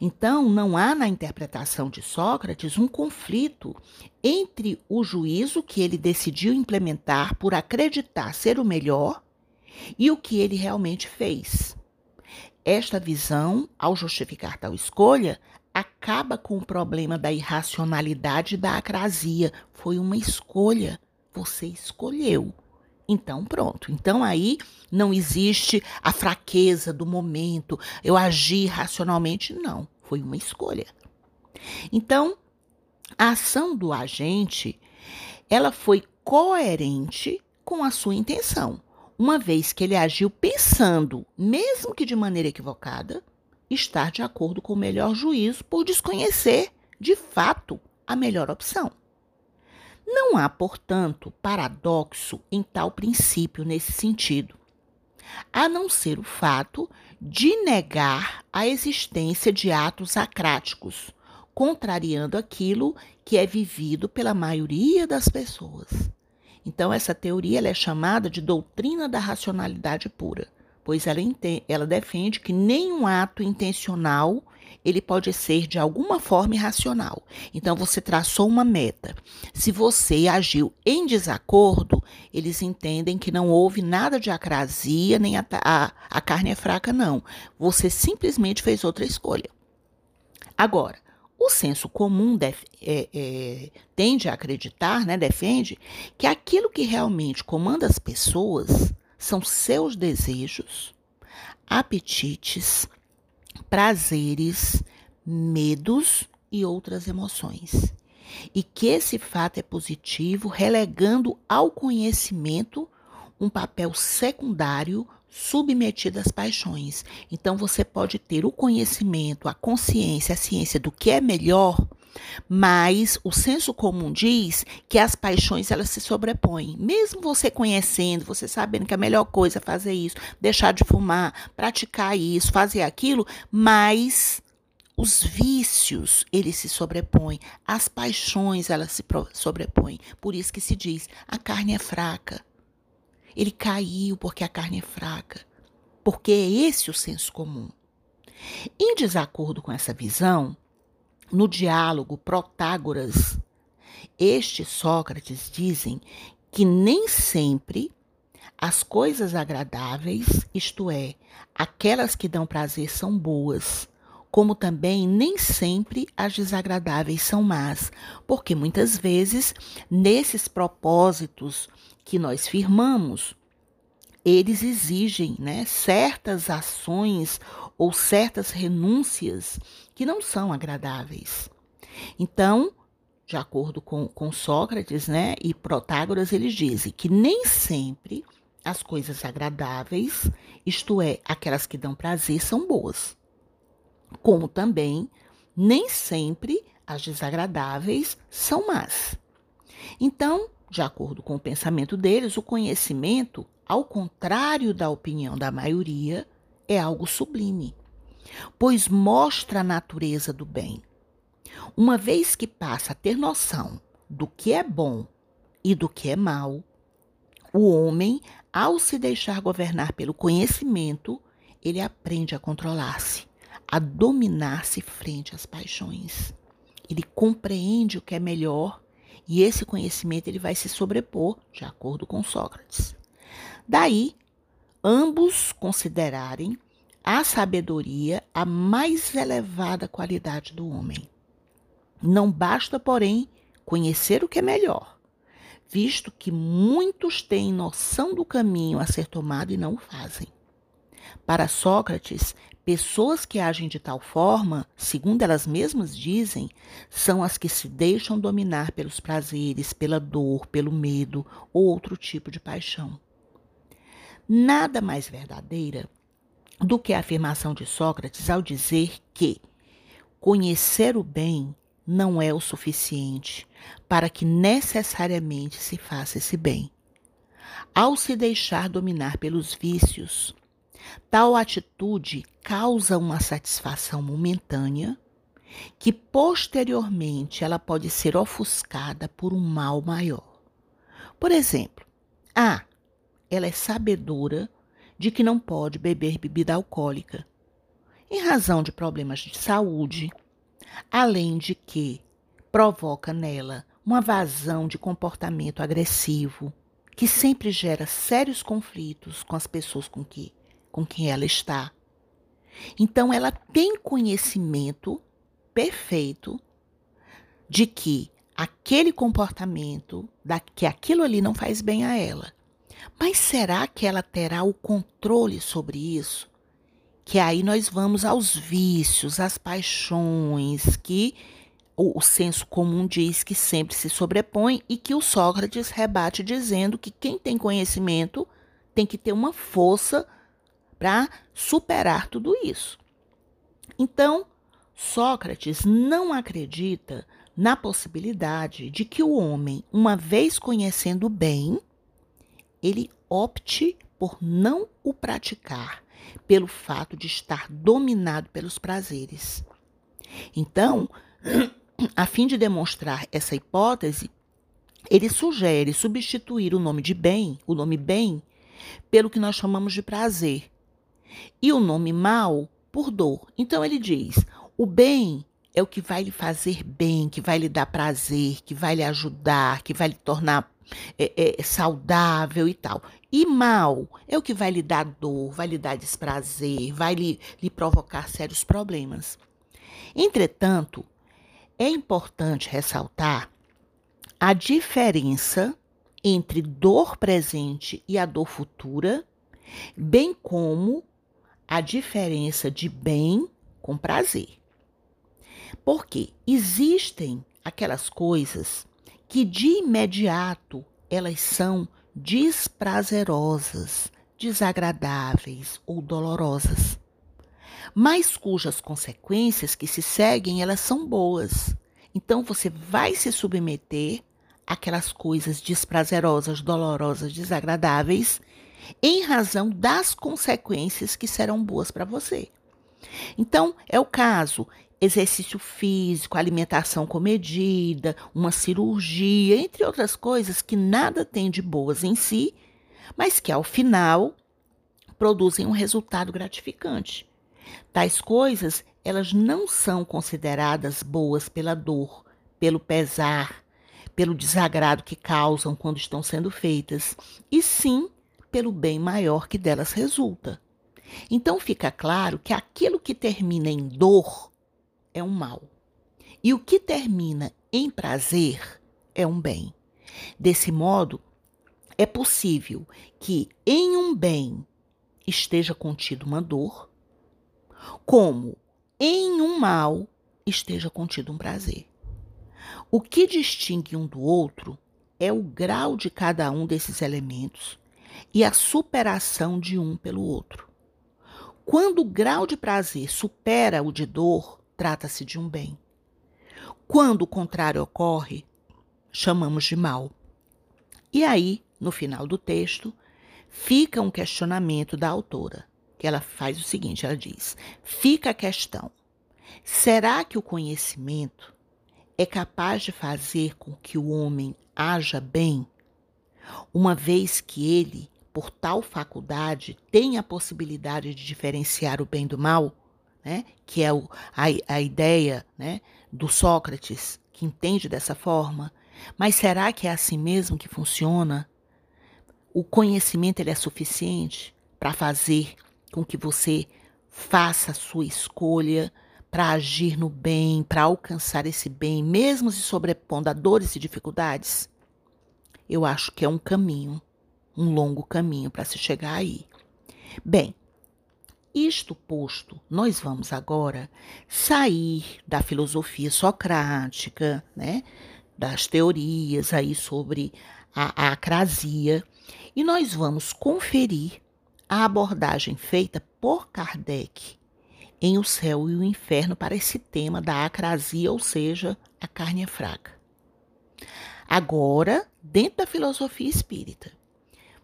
S1: Então, não há na interpretação de Sócrates um conflito entre o juízo que ele decidiu implementar por acreditar ser o melhor e o que ele realmente fez. Esta visão, ao justificar tal escolha, acaba com o problema da irracionalidade e da acrasia. Foi uma escolha. Você escolheu. Então, pronto. Então, aí não existe a fraqueza do momento, eu agi racionalmente. Não. Foi uma escolha. Então, a ação do agente, ela foi coerente com a sua intenção uma vez que ele agiu pensando, mesmo que de maneira equivocada, estar de acordo com o melhor juízo por desconhecer, de fato, a melhor opção. Não há, portanto, paradoxo em tal princípio nesse sentido, a não ser o fato de negar a existência de atos acráticos, contrariando aquilo que é vivido pela maioria das pessoas. Então, essa teoria é chamada de doutrina da racionalidade pura, pois ela, ela defende que nenhum ato intencional ele pode ser de alguma forma irracional. Então, você traçou uma meta. Se você agiu em desacordo, eles entendem que não houve nada de acrasia, nem a, a, a carne é fraca, não. Você simplesmente fez outra escolha. Agora, o senso comum def, é, é, tende a acreditar, né, defende, que aquilo que realmente comanda as pessoas são seus desejos, apetites, prazeres, medos e outras emoções. E que esse fato é positivo, relegando ao conhecimento um papel secundário submetido às paixões. Então você pode ter o conhecimento, a consciência, a ciência do que é melhor, mas o senso comum diz que as paixões elas se sobrepõem. Mesmo você conhecendo, você sabendo que a melhor coisa é fazer isso, deixar de fumar, praticar isso, fazer aquilo, mas os vícios, eles se sobrepõem, as paixões, elas se sobrepõem. Por isso que se diz, a carne é fraca. Ele caiu porque a carne é fraca. Porque é esse o senso comum. Em desacordo com essa visão, no diálogo Protágoras, este Sócrates dizem que nem sempre as coisas agradáveis, isto é, aquelas que dão prazer, são boas, como também nem sempre as desagradáveis são más, porque muitas vezes nesses propósitos que nós firmamos, eles exigem né, certas ações ou certas renúncias que não são agradáveis. Então, de acordo com, com Sócrates né, e Protágoras, eles dizem que nem sempre as coisas agradáveis, isto é, aquelas que dão prazer, são boas. Como também nem sempre as desagradáveis são más. Então, de acordo com o pensamento deles, o conhecimento, ao contrário da opinião da maioria, é algo sublime, pois mostra a natureza do bem. Uma vez que passa a ter noção do que é bom e do que é mal, o homem, ao se deixar governar pelo conhecimento, ele aprende a controlar-se, a dominar-se frente às paixões. Ele compreende o que é melhor e esse conhecimento ele vai se sobrepor, de acordo com Sócrates. Daí, ambos considerarem a sabedoria a mais elevada qualidade do homem. Não basta, porém, conhecer o que é melhor, visto que muitos têm noção do caminho a ser tomado e não o fazem. Para Sócrates, Pessoas que agem de tal forma, segundo elas mesmas dizem, são as que se deixam dominar pelos prazeres, pela dor, pelo medo ou outro tipo de paixão. Nada mais verdadeira do que a afirmação de Sócrates ao dizer que, conhecer o bem não é o suficiente para que necessariamente se faça esse bem. Ao se deixar dominar pelos vícios, tal atitude causa uma satisfação momentânea que posteriormente ela pode ser ofuscada por um mal maior. Por exemplo, A. Ela é sabedora de que não pode beber bebida alcoólica, em razão de problemas de saúde, além de que provoca nela uma vazão de comportamento agressivo, que sempre gera sérios conflitos com as pessoas com, que, com quem ela está. Então, ela tem conhecimento perfeito de que aquele comportamento, da, que aquilo ali não faz bem a ela. Mas será que ela terá o controle sobre isso? Que aí nós vamos aos vícios, às paixões, que o, o senso comum diz que sempre se sobrepõe e que o Sócrates rebate dizendo que quem tem conhecimento tem que ter uma força para superar tudo isso. Então, Sócrates não acredita na possibilidade de que o homem, uma vez conhecendo bem, ele opte por não o praticar, pelo fato de estar dominado pelos prazeres. Então, a fim de demonstrar essa hipótese, ele sugere substituir o nome de bem, o nome bem, pelo que nós chamamos de prazer, e o nome mal por dor. Então ele diz: o bem é o que vai lhe fazer bem, que vai lhe dar prazer, que vai lhe ajudar, que vai lhe tornar é, é, saudável e tal. E mal é o que vai lhe dar dor, vai lhe dar desprazer, vai lhe, lhe provocar sérios problemas. Entretanto, é importante ressaltar a diferença entre dor presente e a dor futura, bem como a diferença de bem com prazer. Porque existem aquelas coisas que de imediato elas são desprazerosas, desagradáveis ou dolorosas, mas cujas consequências que se seguem elas são boas. Então você vai se submeter àquelas coisas desprazerosas, dolorosas, desagradáveis, em razão das consequências que serão boas para você. Então, é o caso exercício físico, alimentação comedida, uma cirurgia, entre outras coisas que nada tem de boas em si, mas que ao final produzem um resultado gratificante. Tais coisas, elas não são consideradas boas pela dor, pelo pesar, pelo desagrado que causam quando estão sendo feitas, e sim pelo bem maior que delas resulta. Então fica claro que aquilo que termina em dor é um mal. E o que termina em prazer é um bem. Desse modo, é possível que em um bem esteja contido uma dor, como em um mal esteja contido um prazer. O que distingue um do outro é o grau de cada um desses elementos e a superação de um pelo outro. Quando o grau de prazer supera o de dor, trata-se de um bem. Quando o contrário ocorre, chamamos de mal. E aí, no final do texto, fica um questionamento da autora, que ela faz o seguinte: ela diz, fica a questão, será que o conhecimento é capaz de fazer com que o homem haja bem, uma vez que ele, por tal faculdade, tem a possibilidade de diferenciar o bem do mal? né, que é o, a, a ideia né, do Sócrates, que entende dessa forma. Mas será que é assim mesmo que funciona? O conhecimento ele é suficiente para fazer com que você faça a sua escolha para agir no bem, para alcançar esse bem, mesmo se sobrepondo a dores e dificuldades? Eu acho que é um caminho, um longo caminho para se chegar aí. Bem, isto posto, nós vamos agora sair da filosofia socrática, né, das teorias aí sobre a, a acrasia, e nós vamos conferir a abordagem feita por Kardec em O Céu e o Inferno para esse tema da acrasia, ou seja, a carne é fraca. Agora, dentro da filosofia espírita.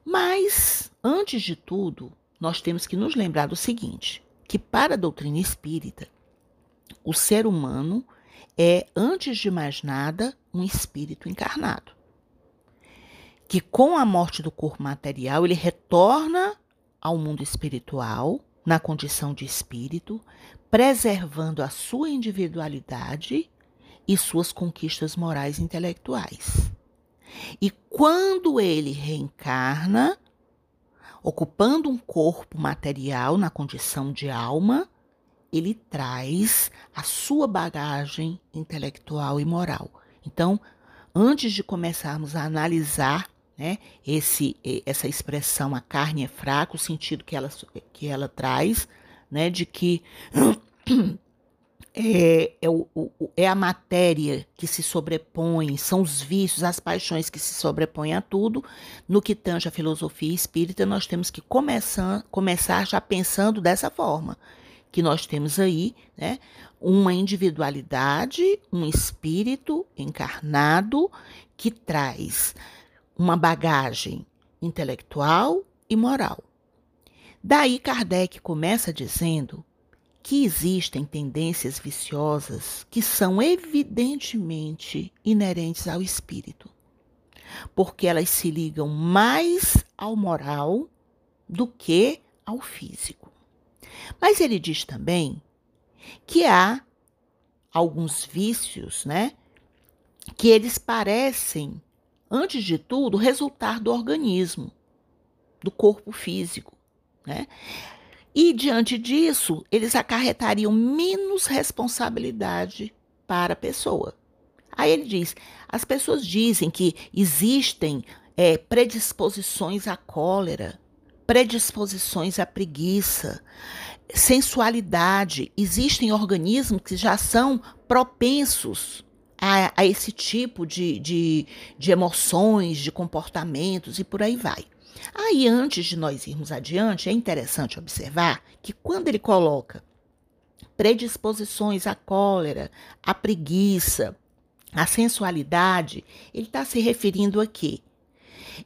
S1: Mas, antes de tudo, nós temos que nos lembrar do seguinte: que para a doutrina espírita, o ser humano é, antes de mais nada, um espírito encarnado. Que com a morte do corpo material, ele retorna ao mundo espiritual, na condição de espírito, preservando a sua individualidade e suas conquistas morais e intelectuais. E quando ele reencarna, ocupando um corpo material na condição de alma, ele traz a sua bagagem intelectual e moral. Então, antes de começarmos a analisar né, esse, essa expressão, a carne é fraca, o sentido que ela, que ela traz, né, de que é, é, o, o, é a matéria que se sobrepõe, são os vícios, as paixões que se sobrepõem a tudo. No que tange a filosofia espírita, nós temos que começar, começar já pensando dessa forma que nós temos aí, né, uma individualidade, um espírito encarnado que traz uma bagagem intelectual e moral. Daí Kardec começa dizendo que existem tendências viciosas que são evidentemente inerentes ao espírito, porque elas se ligam mais ao moral do que ao físico. Mas ele diz também que há alguns vícios, né, que eles parecem, antes de tudo, resultar do organismo, do corpo físico, né? E diante disso, eles acarretariam menos responsabilidade para a pessoa. Aí ele diz: as pessoas dizem que existem é, predisposições à cólera, predisposições à preguiça, sensualidade. Existem organismos que já são propensos a, a esse tipo de, de, de emoções, de comportamentos e por aí vai. Aí, antes de nós irmos adiante, é interessante observar que quando ele coloca predisposições à cólera, à preguiça, à sensualidade, ele está se referindo a quê?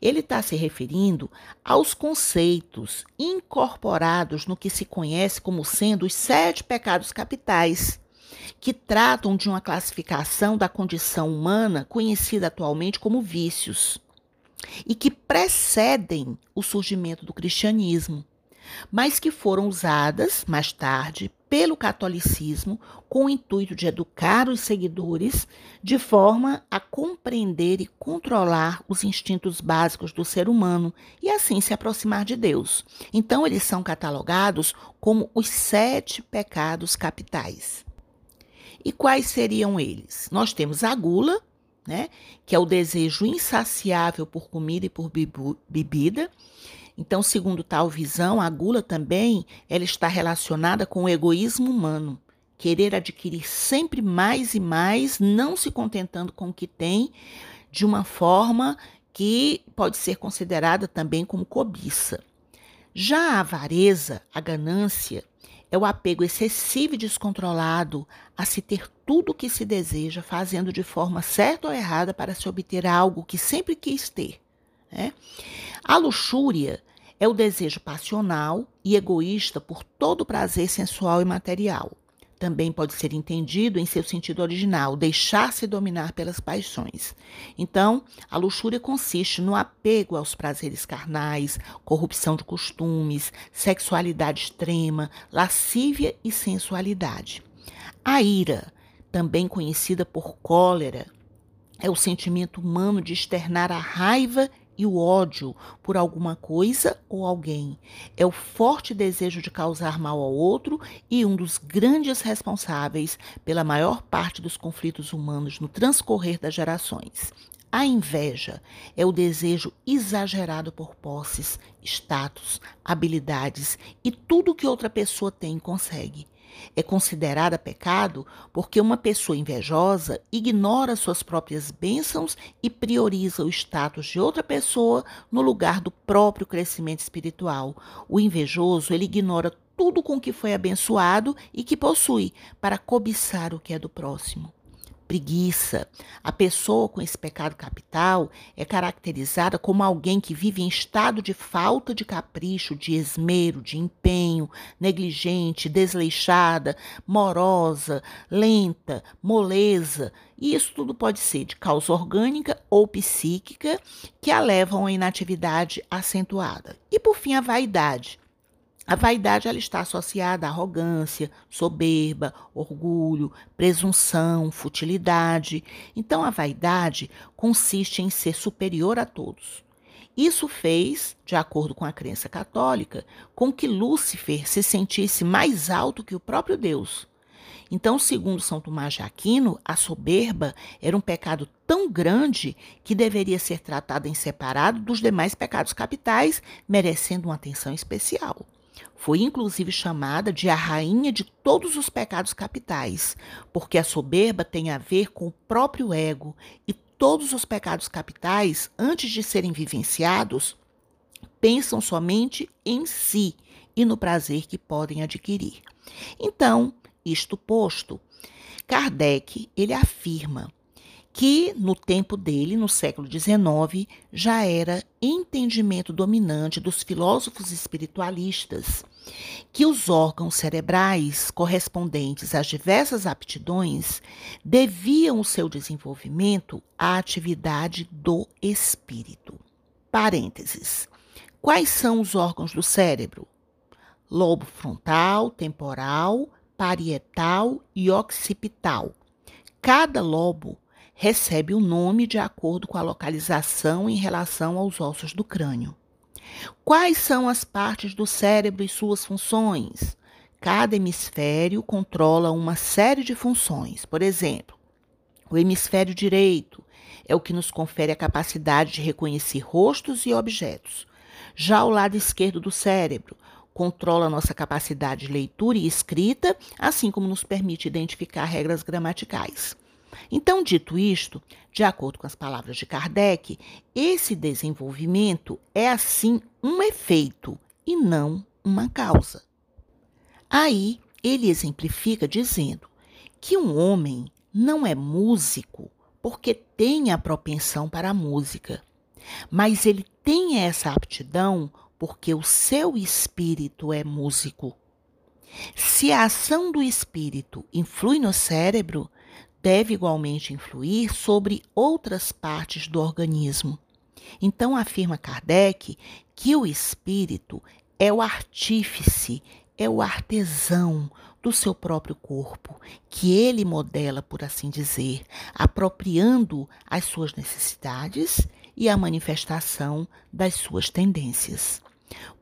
S1: Ele está se referindo aos conceitos incorporados no que se conhece como sendo os sete pecados capitais, que tratam de uma classificação da condição humana conhecida atualmente como vícios, e que precedem o surgimento do cristianismo, mas que foram usadas mais tarde pelo catolicismo com o intuito de educar os seguidores de forma a compreender e controlar os instintos básicos do ser humano e assim se aproximar de Deus. Então, eles são catalogados como os sete pecados capitais. E quais seriam eles? Nós temos a gula, né, que é o desejo insaciável por comida e por bebida. Então, segundo tal visão, a gula também ela está relacionada com o egoísmo humano, querer adquirir sempre mais e mais, não se contentando com o que tem, de uma forma que pode ser considerada também como cobiça. Já a avareza, a ganância, é o apego excessivo e descontrolado a se ter tudo o que se deseja, fazendo de forma certa ou errada para se obter algo que sempre quis ter. Né? A luxúria é o desejo passional e egoísta por todo prazer sensual e material. Também pode ser entendido em seu sentido original, deixar-se dominar pelas paixões. Então, a luxúria consiste no apego aos prazeres carnais, corrupção de costumes, sexualidade extrema, lascívia e sensualidade. A ira, também conhecida por cólera, é o sentimento humano de externar a raiva e o ódio por alguma coisa ou alguém. É o forte desejo de causar mal ao outro e um dos grandes responsáveis pela maior parte dos conflitos humanos no transcorrer das gerações. A inveja é o desejo exagerado por posses, status, habilidades e tudo que outra pessoa tem e consegue. É considerada pecado porque uma pessoa invejosa ignora suas próprias bênçãos e prioriza o status de outra pessoa no lugar do próprio crescimento espiritual. O invejoso, ele ignora tudo com que foi abençoado e que possui para cobiçar o que é do próximo preguiça. A pessoa com esse pecado capital é caracterizada como alguém que vive em estado de falta de capricho, de esmero, de empenho, negligente, desleixada, morosa, lenta, moleza. E isso tudo pode ser de causa orgânica ou psíquica que a levam a inatividade acentuada. E por fim, a vaidade a vaidade ela está associada à arrogância, soberba, orgulho, presunção, futilidade. Então, a vaidade consiste em ser superior a todos. Isso fez, de acordo com a crença católica, com que Lúcifer se sentisse mais alto que o próprio Deus. Então, segundo São Tomás de Aquino, a soberba era um pecado tão grande que deveria ser tratado em separado dos demais pecados capitais, merecendo uma atenção especial. Foi inclusive chamada de a rainha de todos os pecados capitais, porque a soberba tem a ver com o próprio ego e todos os pecados capitais, antes de serem vivenciados, pensam somente em si e no prazer que podem adquirir. Então, isto posto, Kardec ele afirma que no tempo dele, no século XIX, já era entendimento dominante dos filósofos espiritualistas que os órgãos cerebrais correspondentes às diversas aptidões deviam o seu desenvolvimento à atividade do espírito. Parênteses. Quais são os órgãos do cérebro? Lobo frontal, temporal, parietal e occipital. Cada lobo recebe o nome de acordo com a localização em relação aos ossos do crânio. Quais são as partes do cérebro e suas funções? Cada hemisfério controla uma série de funções. Por exemplo, o hemisfério direito é o que nos confere a capacidade de reconhecer rostos e objetos. Já o lado esquerdo do cérebro controla nossa capacidade de leitura e escrita, assim como nos permite identificar regras gramaticais. Então, dito isto, de acordo com as palavras de Kardec, esse desenvolvimento é assim um efeito e não uma causa. Aí ele exemplifica dizendo que um homem não é músico porque tem a propensão para a música, mas ele tem essa aptidão porque o seu espírito é músico. Se a ação do espírito influi no cérebro, deve igualmente influir sobre outras partes do organismo. Então, afirma Kardec que o espírito é o artífice, é o artesão do seu próprio corpo, que ele modela, por assim dizer, apropriando as suas necessidades e a manifestação das suas tendências.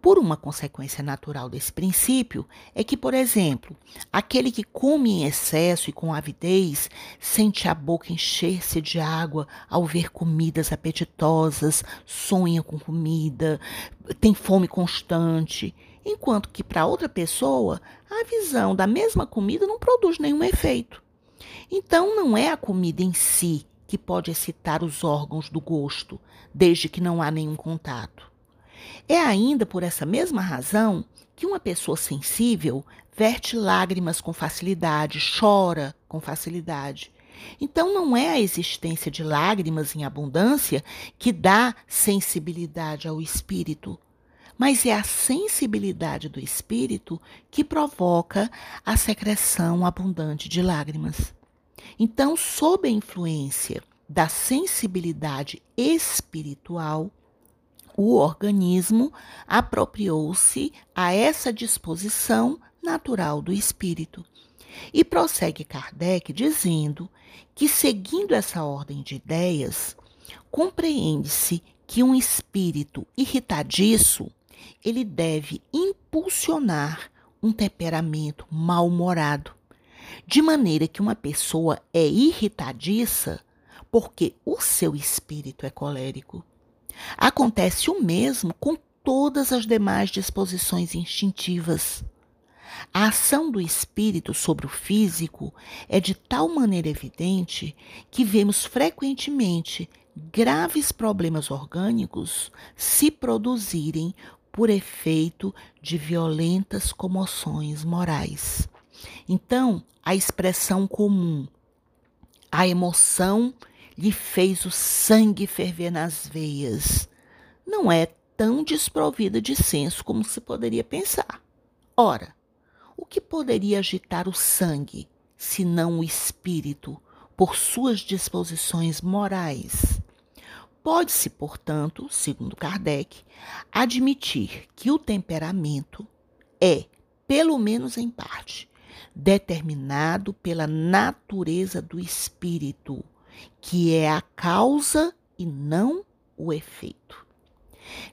S1: Por uma consequência natural desse princípio é que, por exemplo, aquele que come em excesso e com avidez sente a boca encher-se de água ao ver comidas apetitosas, sonha com comida, tem fome constante, enquanto que para outra pessoa a visão da mesma comida não produz nenhum efeito. Então, não é a comida em si que pode excitar os órgãos do gosto, desde que não há nenhum contato. É ainda por essa mesma razão que uma pessoa sensível verte lágrimas com facilidade, chora com facilidade. Então, não é a existência de lágrimas em abundância que dá sensibilidade ao espírito, mas é a sensibilidade do espírito que provoca a secreção abundante de lágrimas. Então, sob a influência da sensibilidade espiritual, o organismo apropriou-se a essa disposição natural do espírito. E prossegue Kardec dizendo que, seguindo essa ordem de ideias, compreende-se que um espírito irritadiço ele deve impulsionar um temperamento mal-humorado, de maneira que uma pessoa é irritadiça porque o seu espírito é colérico. Acontece o mesmo com todas as demais disposições instintivas. A ação do espírito sobre o físico é de tal maneira evidente que vemos frequentemente graves problemas orgânicos se produzirem por efeito de violentas comoções morais. Então, a expressão comum, a emoção lhe fez o sangue ferver nas veias, não é tão desprovida de senso como se poderia pensar. Ora, o que poderia agitar o sangue, senão o espírito, por suas disposições morais? Pode-se, portanto, segundo Kardec, admitir que o temperamento é, pelo menos em parte, determinado pela natureza do espírito, que é a causa e não o efeito.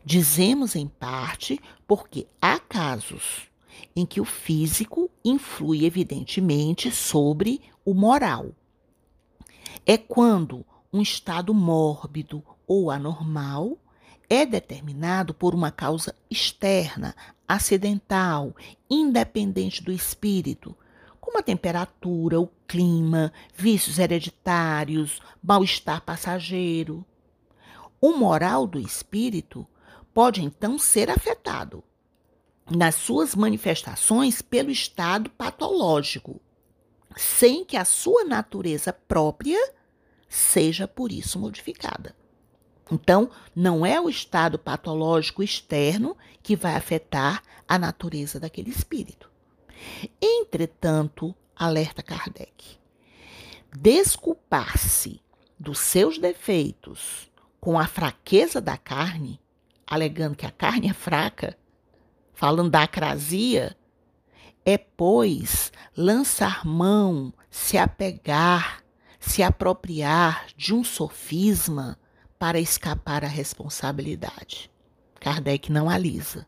S1: Dizemos em parte porque há casos em que o físico influi evidentemente sobre o moral. É quando um estado mórbido ou anormal é determinado por uma causa externa, acidental, independente do espírito, como a temperatura, o clima, vícios hereditários, mal-estar passageiro. O moral do espírito pode então ser afetado nas suas manifestações pelo estado patológico, sem que a sua natureza própria seja por isso modificada. Então, não é o estado patológico externo que vai afetar a natureza daquele espírito. Entretanto, alerta Kardec, desculpar-se dos seus defeitos com a fraqueza da carne, alegando que a carne é fraca, falando da acrasia, é, pois, lançar mão, se apegar, se apropriar de um sofisma para escapar à responsabilidade. Kardec não alisa.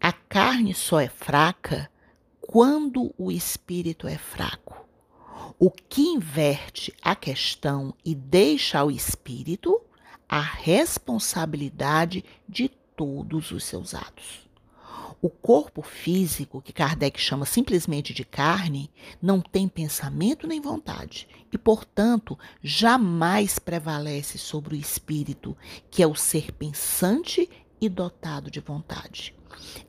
S1: A carne só é fraca quando o espírito é fraco. O que inverte a questão e deixa ao espírito a responsabilidade de todos os seus atos. O corpo físico, que Kardec chama simplesmente de carne, não tem pensamento nem vontade e, portanto, jamais prevalece sobre o espírito, que é o ser pensante e dotado de vontade.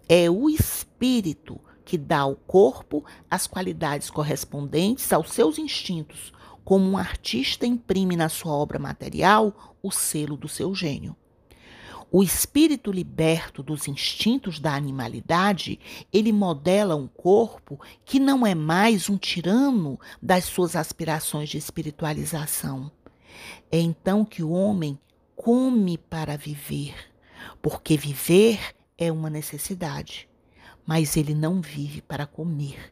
S1: É o espírito que dá ao corpo as qualidades correspondentes aos seus instintos, como um artista imprime na sua obra material o selo do seu gênio. O espírito liberto dos instintos da animalidade, ele modela um corpo que não é mais um tirano das suas aspirações de espiritualização. É então que o homem come para viver, porque viver é uma necessidade, mas ele não vive para comer.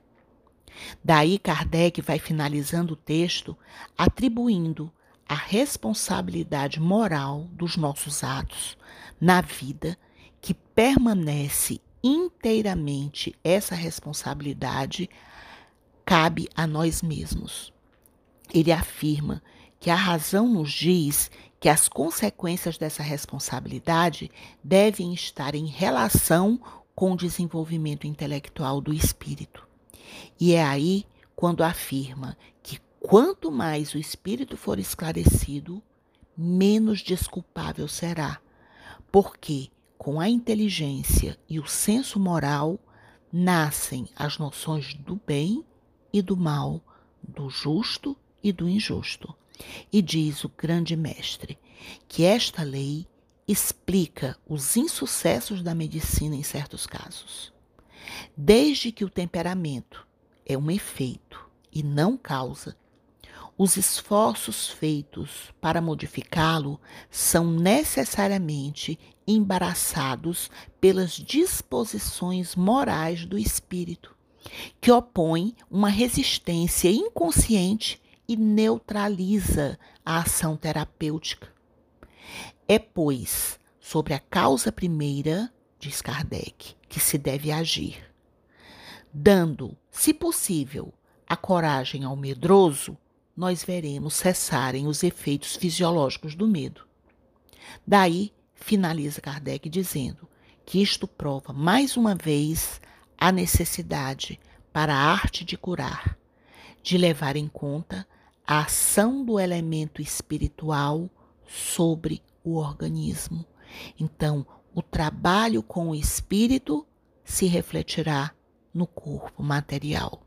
S1: Daí Kardec vai finalizando o texto atribuindo a responsabilidade moral dos nossos atos na vida, que permanece inteiramente essa responsabilidade, cabe a nós mesmos. Ele afirma que a razão nos diz que as consequências dessa responsabilidade devem estar em relação com o desenvolvimento intelectual do espírito. E é aí quando afirma que Quanto mais o espírito for esclarecido, menos desculpável será, porque com a inteligência e o senso moral nascem as noções do bem e do mal, do justo e do injusto. E diz o grande mestre que esta lei explica os insucessos da medicina em certos casos. Desde que o temperamento é um efeito e não causa, os esforços feitos para modificá-lo são necessariamente embaraçados pelas disposições morais do espírito, que opõe uma resistência inconsciente e neutraliza a ação terapêutica. É, pois, sobre a causa primeira, diz Kardec, que se deve agir, dando, se possível, a coragem ao medroso nós veremos cessarem os efeitos fisiológicos do medo. Daí, finaliza Kardec dizendo que isto prova mais uma vez a necessidade para a arte de curar, de levar em conta a ação do elemento espiritual sobre o organismo. Então, o trabalho com o espírito se refletirá no corpo material.